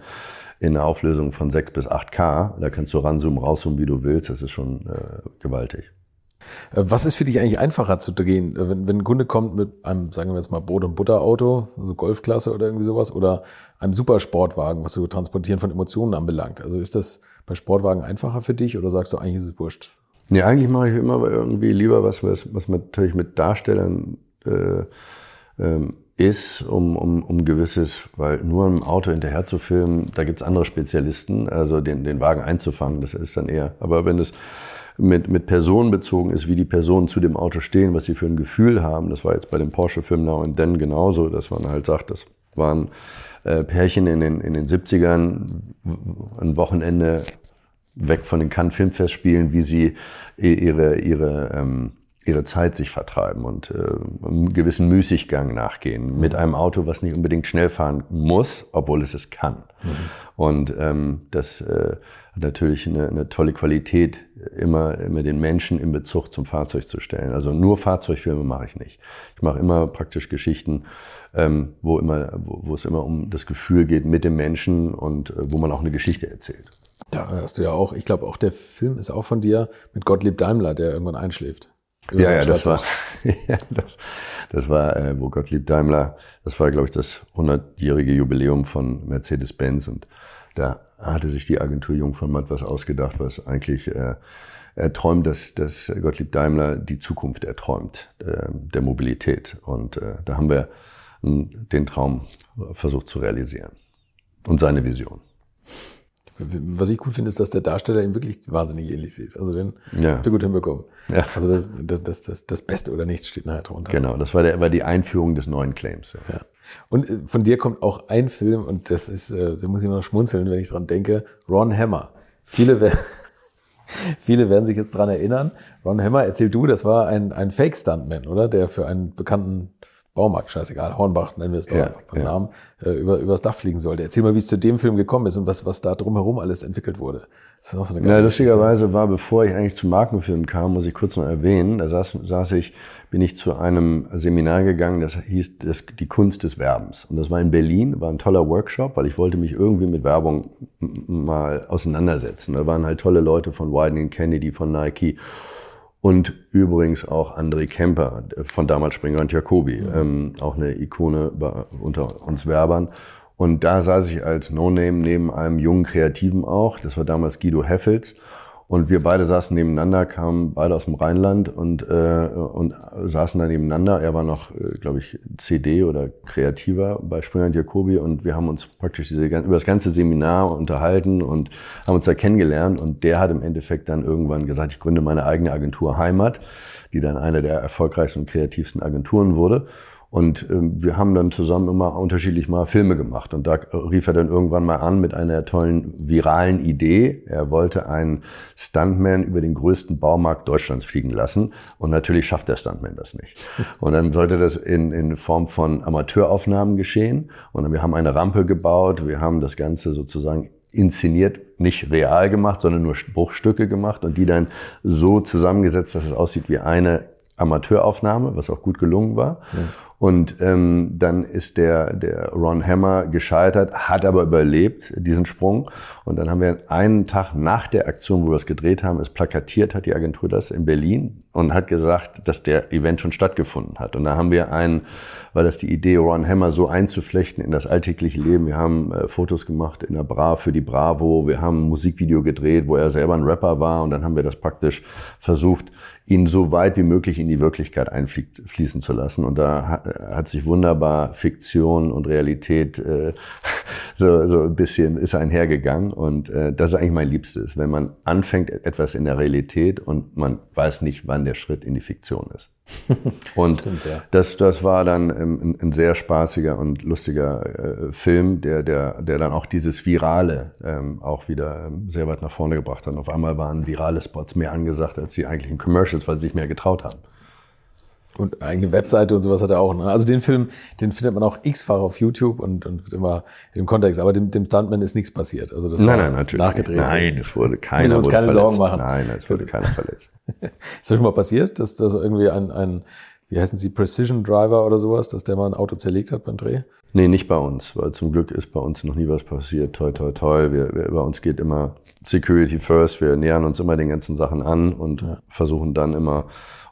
in einer Auflösung von 6 bis 8K. Da kannst du ranzoomen, rauszoomen, wie du willst. Das ist schon äh, gewaltig. Äh, was ist für dich eigentlich einfacher zu drehen? Äh, wenn, wenn ein Kunde kommt mit einem, sagen wir jetzt mal, Brot- und Butterauto, also Golfklasse oder irgendwie sowas, oder einem Supersportwagen, was so Transportieren von Emotionen anbelangt. Also ist das bei Sportwagen einfacher für dich oder sagst du, eigentlich ist es wurscht? Nee, eigentlich mache ich immer irgendwie lieber was, was, was man natürlich mit Darstellern äh, ähm, ist, um, um, um gewisses, weil nur ein Auto hinterher zu filmen, da gibt's andere Spezialisten, also den, den Wagen einzufangen, das ist dann eher. Aber wenn es mit, mit Personen bezogen ist, wie die Personen zu dem Auto stehen, was sie für ein Gefühl haben. Das war jetzt bei dem Porsche-Film Now and Then genauso, dass man halt sagt, das waren äh, Pärchen in den, in den 70ern, ein Wochenende weg von den Cannes Filmfestspielen, wie sie ihre, ihre ähm, ihre Zeit sich vertreiben und äh, einem gewissen Müßiggang nachgehen mit einem Auto, was nicht unbedingt schnell fahren muss, obwohl es es kann. Mhm. Und ähm, das äh, hat natürlich eine, eine tolle Qualität, immer, immer den Menschen in Bezug zum Fahrzeug zu stellen. Also nur Fahrzeugfilme mache ich nicht. Ich mache immer praktisch Geschichten, ähm, wo, immer, wo, wo es immer um das Gefühl geht mit dem Menschen und äh, wo man auch eine Geschichte erzählt. Da hast du ja auch, ich glaube auch der Film ist auch von dir mit Gottlieb Daimler, der irgendwann einschläft. Ja, ja, das war, [laughs] ja, das, das war, äh, wo Gottlieb Daimler, das war, glaube ich, das 100-jährige Jubiläum von Mercedes-Benz und da hatte sich die Agentur Jung von Matt was ausgedacht, was eigentlich äh, er träumt, dass, dass Gottlieb Daimler die Zukunft erträumt, äh, der Mobilität. Und äh, da haben wir den Traum versucht zu realisieren und seine Vision. Was ich gut finde, ist, dass der Darsteller ihn wirklich wahnsinnig ähnlich sieht. Also den ja. habt ihr gut hinbekommen. Ja. Also das, das, das, das Beste oder nichts steht nachher drunter. Genau, das war, der, war die Einführung des neuen Claims. Ja. ja. Und äh, von dir kommt auch ein Film, und das ist, äh, da muss ich noch schmunzeln, wenn ich dran denke, Ron Hammer. Viele werden, [laughs] viele werden sich jetzt dran erinnern. Ron Hammer, erzähl du, das war ein, ein Fake-Stuntman, oder? Der für einen bekannten Baumarkt, scheißegal, Hornbach nennen wir es doch ja, beim ja. Namen, äh, über, übers Dach fliegen sollte. Erzähl mal, wie es zu dem Film gekommen ist und was, was da drumherum alles entwickelt wurde. Das ist auch so eine ja, lustigerweise war, bevor ich eigentlich zum Markenfilm kam, muss ich kurz noch erwähnen, da saß, saß ich, bin ich zu einem Seminar gegangen, das hieß das, die Kunst des Werbens. Und das war in Berlin, war ein toller Workshop, weil ich wollte mich irgendwie mit Werbung mal auseinandersetzen. Da waren halt tolle Leute von Widening Kennedy, von Nike und übrigens auch André Kemper von damals Springer und Jacobi, mhm. ähm, auch eine Ikone unter uns Werbern. Und da saß ich als No-Name neben einem jungen Kreativen auch, das war damals Guido Heffels. Und wir beide saßen nebeneinander, kamen beide aus dem Rheinland und, äh, und saßen da nebeneinander. Er war noch, äh, glaube ich, CD oder Kreativer bei Springer und Jacobi und wir haben uns praktisch diese, über das ganze Seminar unterhalten und haben uns da kennengelernt. Und der hat im Endeffekt dann irgendwann gesagt, ich gründe meine eigene Agentur Heimat, die dann eine der erfolgreichsten und kreativsten Agenturen wurde. Und ähm, wir haben dann zusammen immer unterschiedlich mal Filme gemacht. Und da rief er dann irgendwann mal an mit einer tollen viralen Idee. Er wollte einen Stuntman über den größten Baumarkt Deutschlands fliegen lassen. Und natürlich schafft der Stuntman das nicht. [laughs] Und dann sollte das in, in Form von Amateuraufnahmen geschehen. Und dann, wir haben eine Rampe gebaut. Wir haben das Ganze sozusagen inszeniert, nicht real gemacht, sondern nur Bruchstücke gemacht und die dann so zusammengesetzt, dass es aussieht wie eine Amateuraufnahme, was auch gut gelungen war. Ja. Und ähm, dann ist der, der Ron Hammer gescheitert, hat aber überlebt, diesen Sprung. Und dann haben wir einen Tag nach der Aktion, wo wir es gedreht haben, es plakatiert, hat die Agentur das in Berlin und hat gesagt, dass der Event schon stattgefunden hat. Und da haben wir einen, weil das die Idee, Ron Hammer so einzuflechten in das alltägliche Leben. Wir haben äh, Fotos gemacht in der Bra für die Bravo. Wir haben ein Musikvideo gedreht, wo er selber ein Rapper war. Und dann haben wir das praktisch versucht, ihn so weit wie möglich in die Wirklichkeit einfließen zu lassen. Und da hat, hat sich wunderbar Fiktion und Realität äh, [laughs] so, so ein bisschen ist einhergegangen. Und äh, das ist eigentlich mein Liebstes, wenn man anfängt etwas in der Realität und man weiß nicht, wann der Schritt in die Fiktion ist. [laughs] Und Stimmt, ja. das, das war dann ein, ein sehr spaßiger und lustiger äh, Film, der, der, der dann auch dieses Virale ähm, auch wieder ähm, sehr weit nach vorne gebracht hat. Und auf einmal waren virale Spots mehr angesagt als die eigentlichen Commercials, weil sie sich mehr getraut haben. Und eigene Webseite und sowas hat er auch. Ne? Also den Film, den findet man auch x-fach auf YouTube und, und immer im Kontext. Aber dem, dem Stuntman ist nichts passiert. Also das nein, nein, natürlich nachgedreht. Nein, es wurde keiner. Wir uns keine verletzt. Sorgen machen. Nein, es wurde keiner verletzt. [laughs] ist das schon mal passiert, dass da so irgendwie ein, ein, wie heißen sie, Precision Driver oder sowas, dass der mal ein Auto zerlegt hat beim Dreh? Nee, nicht bei uns, weil zum Glück ist bei uns noch nie was passiert. Toi, toi, toi. Wir, wir, bei uns geht immer Security first. Wir nähern uns immer den ganzen Sachen an und ja. versuchen dann immer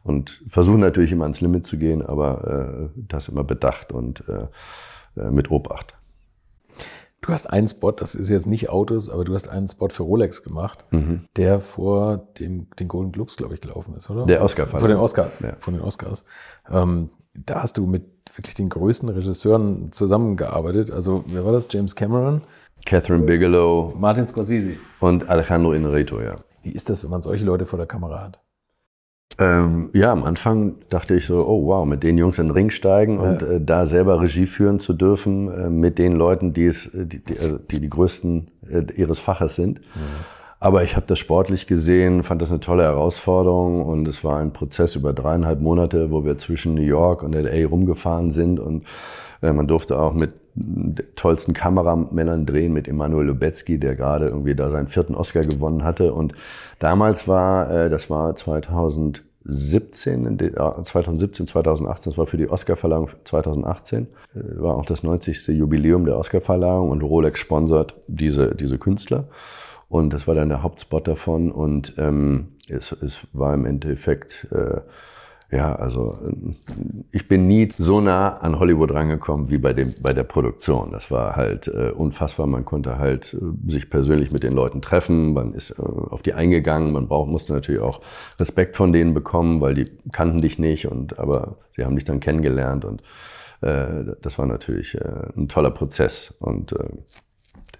und versuchen natürlich immer ans Limit zu gehen, aber äh, das immer bedacht und äh, äh, mit Obacht. Du hast einen Spot, das ist jetzt nicht Autos, aber du hast einen Spot für Rolex gemacht, mhm. der vor dem, den Golden Globes, glaube ich, gelaufen ist, oder? Der Oscar. Vor den Oscars, ja. Von den Oscars. Ähm, da hast du mit wirklich den größten Regisseuren zusammengearbeitet. Also, wer war das? James Cameron? Catherine Bigelow. Martin Scorsese. Und Alejandro Inarritu, ja. Wie ist das, wenn man solche Leute vor der Kamera hat? Ähm, ja, am Anfang dachte ich so, oh wow, mit den Jungs in den Ring steigen ja. und äh, da selber Regie führen zu dürfen, äh, mit den Leuten, die es, die, die, also die, die größten äh, ihres Faches sind. Ja. Aber ich habe das sportlich gesehen, fand das eine tolle Herausforderung und es war ein Prozess über dreieinhalb Monate, wo wir zwischen New York und LA rumgefahren sind und äh, man durfte auch mit tollsten Kameramännern drehen, mit Emanuel Lubetzky, der gerade irgendwie da seinen vierten Oscar gewonnen hatte. Und damals war, äh, das war 2017, 2017, 2018, das war für die Oscarverleihung 2018, äh, war auch das 90. Jubiläum der Oscarverleihung und Rolex sponsert diese, diese Künstler. Und das war dann der Hauptspot davon. Und ähm, es, es war im Endeffekt, äh, ja, also äh, ich bin nie so nah an Hollywood rangekommen wie bei, dem, bei der Produktion. Das war halt äh, unfassbar. Man konnte halt äh, sich persönlich mit den Leuten treffen. Man ist äh, auf die eingegangen. Man braucht, musste natürlich auch Respekt von denen bekommen, weil die kannten dich nicht. Und aber sie haben dich dann kennengelernt und äh, das war natürlich äh, ein toller Prozess. Und äh,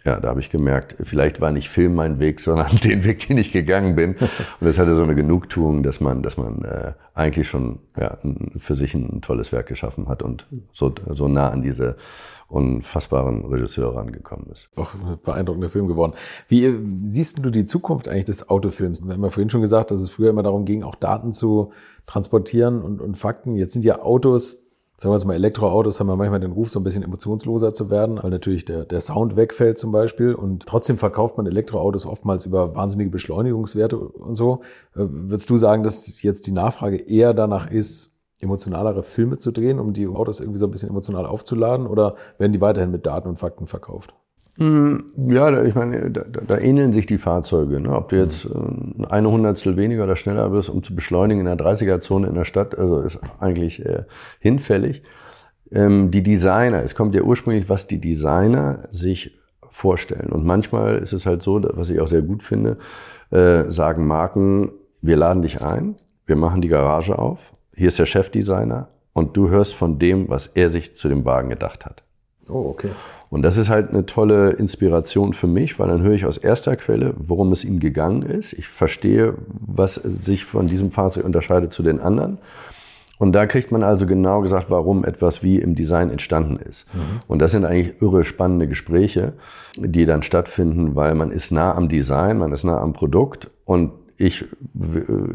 ja, da habe ich gemerkt, vielleicht war nicht Film mein Weg, sondern [laughs] den Weg, den ich gegangen bin. Und das hatte so eine Genugtuung, dass man, dass man äh, eigentlich schon ja, für sich ein tolles Werk geschaffen hat und so, so nah an diese unfassbaren Regisseure rangekommen ist. Auch ein beeindruckender Film geworden. Wie äh, siehst du die Zukunft eigentlich des Autofilms? Wir haben ja vorhin schon gesagt, dass es früher immer darum ging, auch Daten zu transportieren und, und Fakten. Jetzt sind ja Autos sagen wir jetzt mal, Elektroautos haben ja manchmal den Ruf, so ein bisschen emotionsloser zu werden, weil natürlich der, der Sound wegfällt zum Beispiel. Und trotzdem verkauft man Elektroautos oftmals über wahnsinnige Beschleunigungswerte und so. Äh, würdest du sagen, dass jetzt die Nachfrage eher danach ist, emotionalere Filme zu drehen, um die Autos irgendwie so ein bisschen emotional aufzuladen? Oder werden die weiterhin mit Daten und Fakten verkauft? Hm, ja, ich meine, da, da ähneln sich die Fahrzeuge. Ne? Ob du jetzt äh, eine Hundertstel weniger oder schneller bist, um zu beschleunigen in der 30er-Zone in der Stadt, also ist eigentlich äh, hinfällig. Ähm, die Designer, es kommt ja ursprünglich, was die Designer sich vorstellen. Und manchmal ist es halt so, was ich auch sehr gut finde, äh, sagen Marken, wir laden dich ein, wir machen die Garage auf, hier ist der Chefdesigner und du hörst von dem, was er sich zu dem Wagen gedacht hat. Oh, okay. Und das ist halt eine tolle Inspiration für mich, weil dann höre ich aus erster Quelle, worum es ihm gegangen ist. Ich verstehe, was sich von diesem Fahrzeug unterscheidet zu den anderen. Und da kriegt man also genau gesagt, warum etwas wie im Design entstanden ist. Mhm. Und das sind eigentlich irre spannende Gespräche, die dann stattfinden, weil man ist nah am Design, man ist nah am Produkt und ich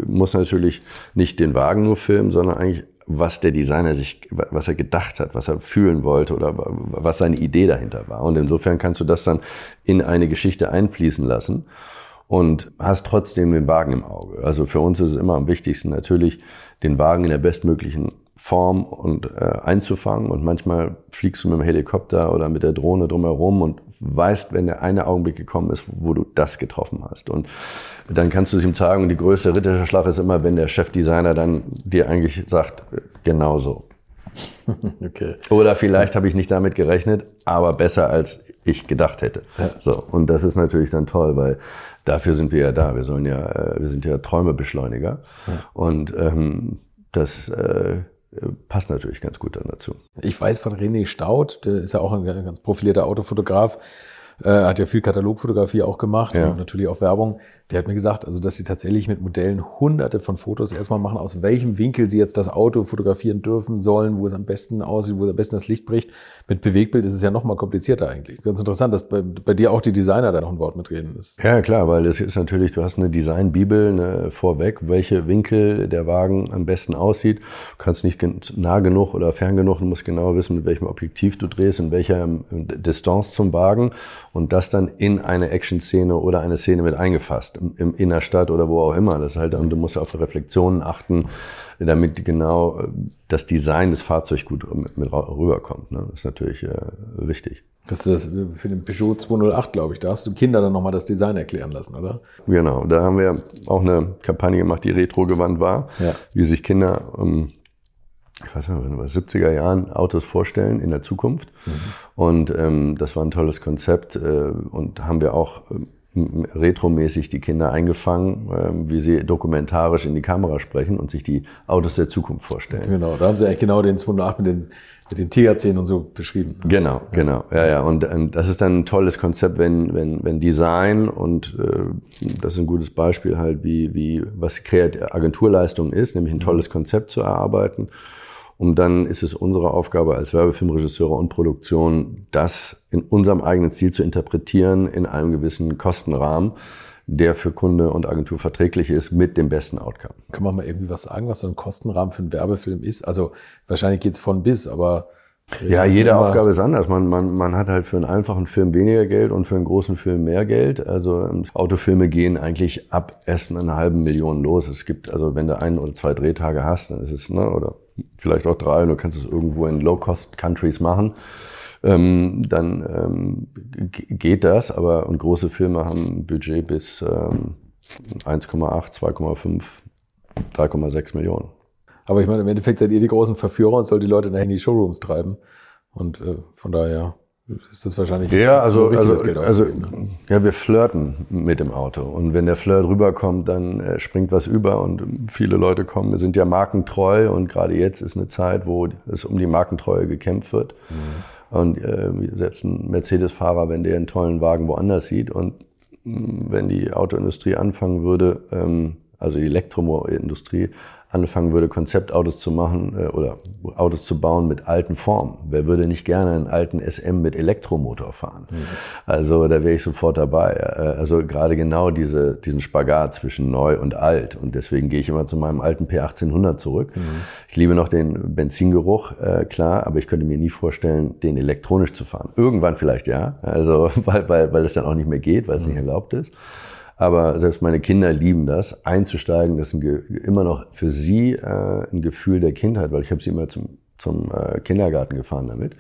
muss natürlich nicht den Wagen nur filmen, sondern eigentlich was der Designer sich, was er gedacht hat, was er fühlen wollte oder was seine Idee dahinter war. Und insofern kannst du das dann in eine Geschichte einfließen lassen und hast trotzdem den Wagen im Auge. Also für uns ist es immer am wichtigsten natürlich, den Wagen in der bestmöglichen Form und äh, einzufangen. Und manchmal fliegst du mit dem Helikopter oder mit der Drohne drumherum und weißt, wenn der eine Augenblick gekommen ist, wo du das getroffen hast. Und dann kannst du es ihm zeigen. Und die größte Ritterschlag ist immer, wenn der Chefdesigner dann dir eigentlich sagt, genau so. [laughs] Okay. Oder vielleicht habe ich nicht damit gerechnet, aber besser als ich gedacht hätte. Ja. So und das ist natürlich dann toll, weil dafür sind wir ja da. Wir sollen ja, äh, wir sind ja Träumebeschleuniger ja. und ähm, das äh, passt natürlich ganz gut dann dazu. Ich weiß von René Staud, der ist ja auch ein ganz profilierter Autofotograf, äh, hat ja viel Katalogfotografie auch gemacht ja. und natürlich auch Werbung. Der hat mir gesagt, also dass sie tatsächlich mit Modellen hunderte von Fotos erstmal machen, aus welchem Winkel sie jetzt das Auto fotografieren dürfen sollen, wo es am besten aussieht, wo es am besten das Licht bricht. Mit Bewegtbild ist es ja noch mal komplizierter eigentlich. Ganz interessant, dass bei, bei dir auch die Designer da noch ein Wort mitreden ist. Ja, klar, weil das ist natürlich, du hast eine Designbibel ne, vorweg, welche Winkel der Wagen am besten aussieht. Du kannst nicht nah genug oder fern genug, du musst genau wissen, mit welchem Objektiv du drehst, in welcher ähm, Distanz zum Wagen und das dann in eine Action-Szene oder eine Szene mit eingefasst im Innerstadt oder wo auch immer. Das halt, und du musst auf Reflexionen achten, damit genau äh, das Design des Fahrzeugs gut mit, rüberkommt. Ne? Das ist natürlich äh, wichtig. Das ist das für den Peugeot 208, glaube ich. Da hast du Kinder dann nochmal das Design erklären lassen, oder? Genau. Da haben wir auch eine Kampagne gemacht, die retro-gewandt war, ja. wie sich Kinder ähm, ich weiß nicht, in den 70er Jahren Autos vorstellen in der Zukunft. Mhm. Und ähm, das war ein tolles Konzept äh, und haben wir auch ähm, retromäßig die Kinder eingefangen, ähm, wie sie dokumentarisch in die Kamera sprechen und sich die Autos der Zukunft vorstellen. Genau, da haben sie eigentlich genau den 208 mit den, mit den Tigerzähnen und so beschrieben. Genau, genau. Ja, ja. Und, und das ist dann ein tolles Konzept, wenn, wenn, wenn Design und äh, das ist ein gutes Beispiel halt, wie, wie was Agenturleistung ist, nämlich ein tolles Konzept zu erarbeiten und dann ist es unsere Aufgabe als Werbefilmregisseure und Produktion, das in unserem eigenen Stil zu interpretieren, in einem gewissen Kostenrahmen, der für Kunde und Agentur verträglich ist mit dem besten Outcome. Kann man mal irgendwie was sagen, was so ein Kostenrahmen für einen Werbefilm ist? Also wahrscheinlich geht's von bis, aber ja, jede Aufgabe ist anders. Man, man, man hat halt für einen einfachen Film weniger Geld und für einen großen Film mehr Geld. Also ähm, Autofilme gehen eigentlich ab erst einer halben Million los. Es gibt, also wenn du ein oder zwei Drehtage hast, dann ist es, ne, oder vielleicht auch drei, und du kannst es irgendwo in Low-Cost-Countries machen, ähm, dann ähm, geht das. Aber und große Filme haben ein Budget bis ähm, 1,8, 2,5, 3,6 Millionen. Aber ich meine, im Endeffekt seid ihr die großen Verführer und sollt die Leute nachher in die Showrooms treiben. Und äh, von daher ist das wahrscheinlich ja, also, also, Geld also ne? ja, wir flirten mit dem Auto und wenn der Flirt rüberkommt, dann äh, springt was über und viele Leute kommen, wir sind ja markentreu und gerade jetzt ist eine Zeit, wo es um die Markentreue gekämpft wird mhm. und äh, selbst ein Mercedes-Fahrer, wenn der einen tollen Wagen woanders sieht und mh, mm, wenn die Autoindustrie anfangen würde, ähm, also die Elektromobilindustrie anfangen würde, Konzeptautos zu machen äh, oder Autos zu bauen mit alten Formen. Wer würde nicht gerne einen alten SM mit Elektromotor fahren? Mhm. Also da wäre ich sofort dabei. Äh, also gerade genau diese, diesen Spagat zwischen neu und alt. Und deswegen gehe ich immer zu meinem alten P1800 zurück. Mhm. Ich liebe noch den Benzingeruch, äh, klar, aber ich könnte mir nie vorstellen, den elektronisch zu fahren. Irgendwann vielleicht ja, also [laughs] weil, weil, weil es dann auch nicht mehr geht, weil es mhm. nicht erlaubt ist. Aber selbst meine Kinder lieben das. Einzusteigen, das ist immer noch für sie äh, ein Gefühl der Kindheit, weil ich habe sie immer zum, zum äh, Kindergarten gefahren damit.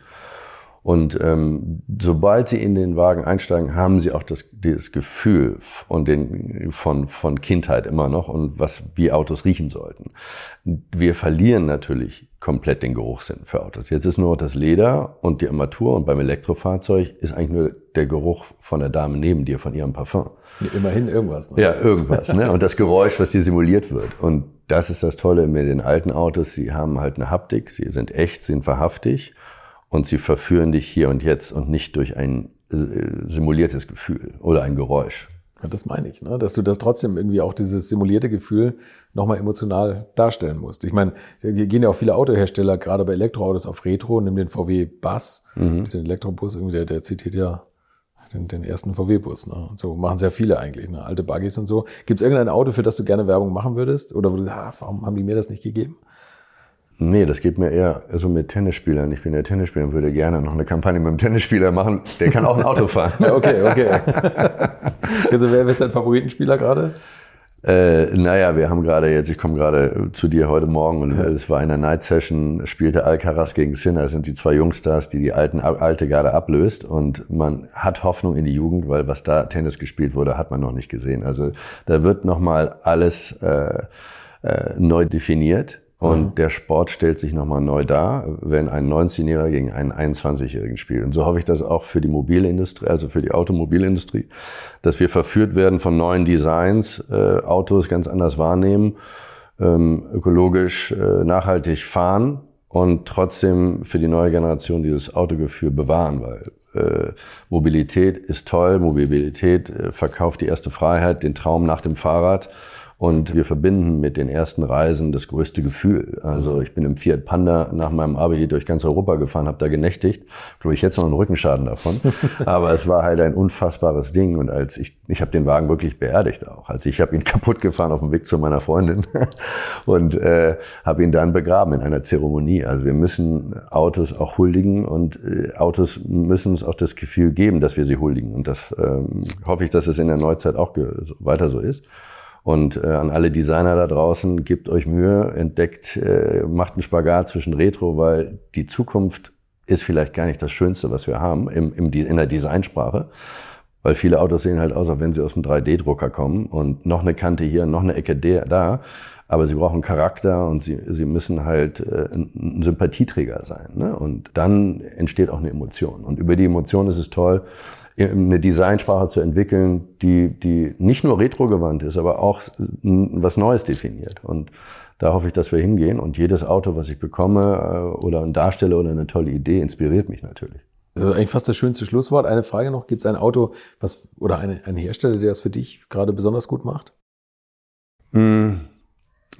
Und ähm, sobald sie in den Wagen einsteigen, haben sie auch das, das Gefühl und den, von, von Kindheit immer noch und was wie Autos riechen sollten. Wir verlieren natürlich komplett den Geruchssinn für Autos. Jetzt ist nur das Leder und die Armatur und beim Elektrofahrzeug ist eigentlich nur der Geruch von der Dame neben dir, von ihrem Parfum. Immerhin irgendwas. Ne? Ja, irgendwas. Ne? Und das Geräusch, was dir simuliert wird. Und das ist das Tolle mit den alten Autos. Sie haben halt eine Haptik, sie sind echt, sind wahrhaftig und sie verführen dich hier und jetzt und nicht durch ein äh, simuliertes Gefühl oder ein Geräusch. Ja, das meine ich, ne? dass du das trotzdem irgendwie auch dieses simulierte Gefühl nochmal emotional darstellen musst. Ich meine, hier gehen ja auch viele Autohersteller, gerade bei Elektroautos, auf Retro, nimm den VW Bus, mhm. den Elektrobus, irgendwie der, der zitiert ja den, den ersten VW-Bus. Ne? So machen sehr viele eigentlich, ne? alte Buggies und so. Gibt es irgendein Auto, für das du gerne Werbung machen würdest? Oder wo du ah, warum haben die mir das nicht gegeben? Nee, das geht mir eher so mit Tennisspielern. Ich bin ja Tennisspieler und würde gerne noch eine Kampagne mit einem Tennisspieler machen. Der kann auch ein Auto fahren. [laughs] okay, okay. [laughs] also wer ist dein Favoritenspieler gerade? Äh, naja, wir haben gerade jetzt, ich komme gerade zu dir heute Morgen und es war in der Night Session, spielte Alcaraz gegen Sinner. Sind die zwei Jungstars, die die alten, alte Garde ablöst und man hat Hoffnung in die Jugend, weil was da Tennis gespielt wurde, hat man noch nicht gesehen. Also da wird nochmal alles äh, äh, neu definiert und mhm. der Sport stellt sich nochmal neu dar, wenn ein 19-Jähriger gegen einen 21-Jährigen spielt. Und so hoffe ich das auch für die Mobilindustrie, also für die Automobilindustrie, dass wir verführt werden von neuen Designs, äh, Autos ganz anders wahrnehmen, ähm, ökologisch äh, nachhaltig fahren und trotzdem für die neue Generation dieses Autogefühl bewahren, weil äh, Mobilität ist toll, Mobilität äh, verkauft die erste Freiheit, den Traum nach dem Fahrrad. Und wir verbinden mit den ersten Reisen das größte Gefühl. Also ich bin im Fiat Panda nach meinem Abi durch ganz Europa gefahren, habe da genächtigt. Glaube ich jetzt noch einen Rückenschaden davon. [laughs] Aber es war halt ein unfassbares Ding. Und als ich, ich habe den Wagen wirklich beerdigt auch. Also ich habe ihn [laughs] kaputt gefahren auf dem Weg zu meiner Freundin [laughs] und äh, habe ihn dann begraben in einer Zeremonie. Also wir müssen Autos auch huldigen und äh, Autos müssen uns auch das Gefühl geben, dass wir sie huldigen. Und das ähm, hoffe ich, dass es in der Neuzeit auch weiter so ist. Und äh, an alle Designer da draußen, gebt euch Mühe, entdeckt, äh, macht einen Spagat zwischen Retro, weil die Zukunft ist vielleicht gar nicht das Schönste, was wir haben im, im, in der Designsprache. Weil viele Autos sehen halt aus, als wenn sie aus dem 3D-Drucker kommen und noch eine Kante hier, noch eine Ecke da. Aber sie brauchen Charakter und sie, sie müssen halt äh, ein Sympathieträger sein. Ne? Und dann entsteht auch eine Emotion. Und über die Emotion ist es toll, eine Designsprache zu entwickeln, die, die nicht nur retrogewandt ist, aber auch was Neues definiert. Und da hoffe ich, dass wir hingehen. Und jedes Auto, was ich bekomme äh, oder ein Darsteller oder eine tolle Idee, inspiriert mich natürlich. Also eigentlich fast das schönste Schlusswort. Eine Frage noch. Gibt es ein Auto, was oder eine, ein Hersteller, der das für dich gerade besonders gut macht? Hm.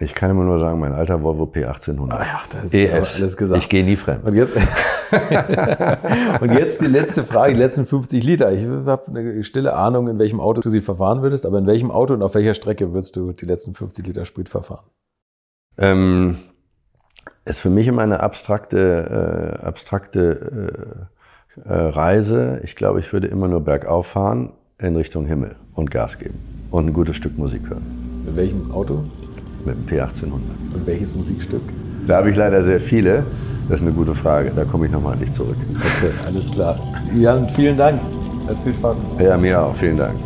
Ich kann immer nur sagen, mein alter Volvo P1800. Ah ja, das ist ES. alles gesagt. Ich gehe nie fremd. Und jetzt, [laughs] und jetzt die letzte Frage, die letzten 50 Liter. Ich habe eine stille Ahnung, in welchem Auto du sie verfahren würdest, aber in welchem Auto und auf welcher Strecke würdest du die letzten 50 Liter Sprit verfahren? Ähm, ist für mich immer eine abstrakte, äh, abstrakte äh, äh, Reise. Ich glaube, ich würde immer nur bergauf fahren in Richtung Himmel und Gas geben und ein gutes Stück Musik hören. Mit welchem Auto? Mit dem P1800. Und welches Musikstück? Da habe ich leider sehr viele. Das ist eine gute Frage. Da komme ich nochmal an dich zurück. Okay, alles klar. Jan, vielen Dank. Hat viel Spaß gemacht. Ja, mir auch. Vielen Dank.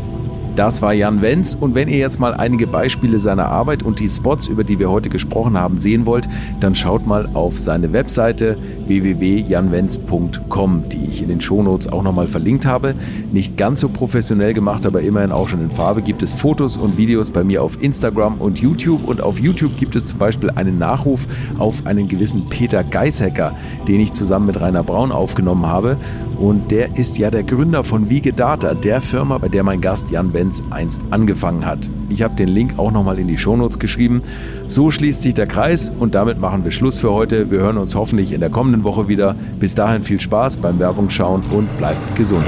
Das war Jan Wenz. Und wenn ihr jetzt mal einige Beispiele seiner Arbeit und die Spots, über die wir heute gesprochen haben, sehen wollt, dann schaut mal auf seine Webseite www.janwenz.com, die ich in den Shownotes auch nochmal verlinkt habe. Nicht ganz so professionell gemacht, aber immerhin auch schon in Farbe gibt es Fotos und Videos bei mir auf Instagram und YouTube. Und auf YouTube gibt es zum Beispiel einen Nachruf auf einen gewissen Peter Geishecker, den ich zusammen mit Rainer Braun aufgenommen habe und der ist ja der Gründer von Wiege Data, der Firma, bei der mein Gast Jan Wenz Benz einst angefangen hat. Ich habe den Link auch nochmal in die Shownotes geschrieben. So schließt sich der Kreis und damit machen wir Schluss für heute. Wir hören uns hoffentlich in der kommenden Woche wieder. Bis dahin viel Spaß beim Werbung schauen und bleibt gesund.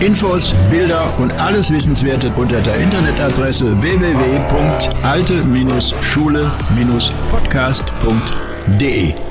Infos, Bilder und alles Wissenswerte unter der Internetadresse www.alte-schule-podcast.de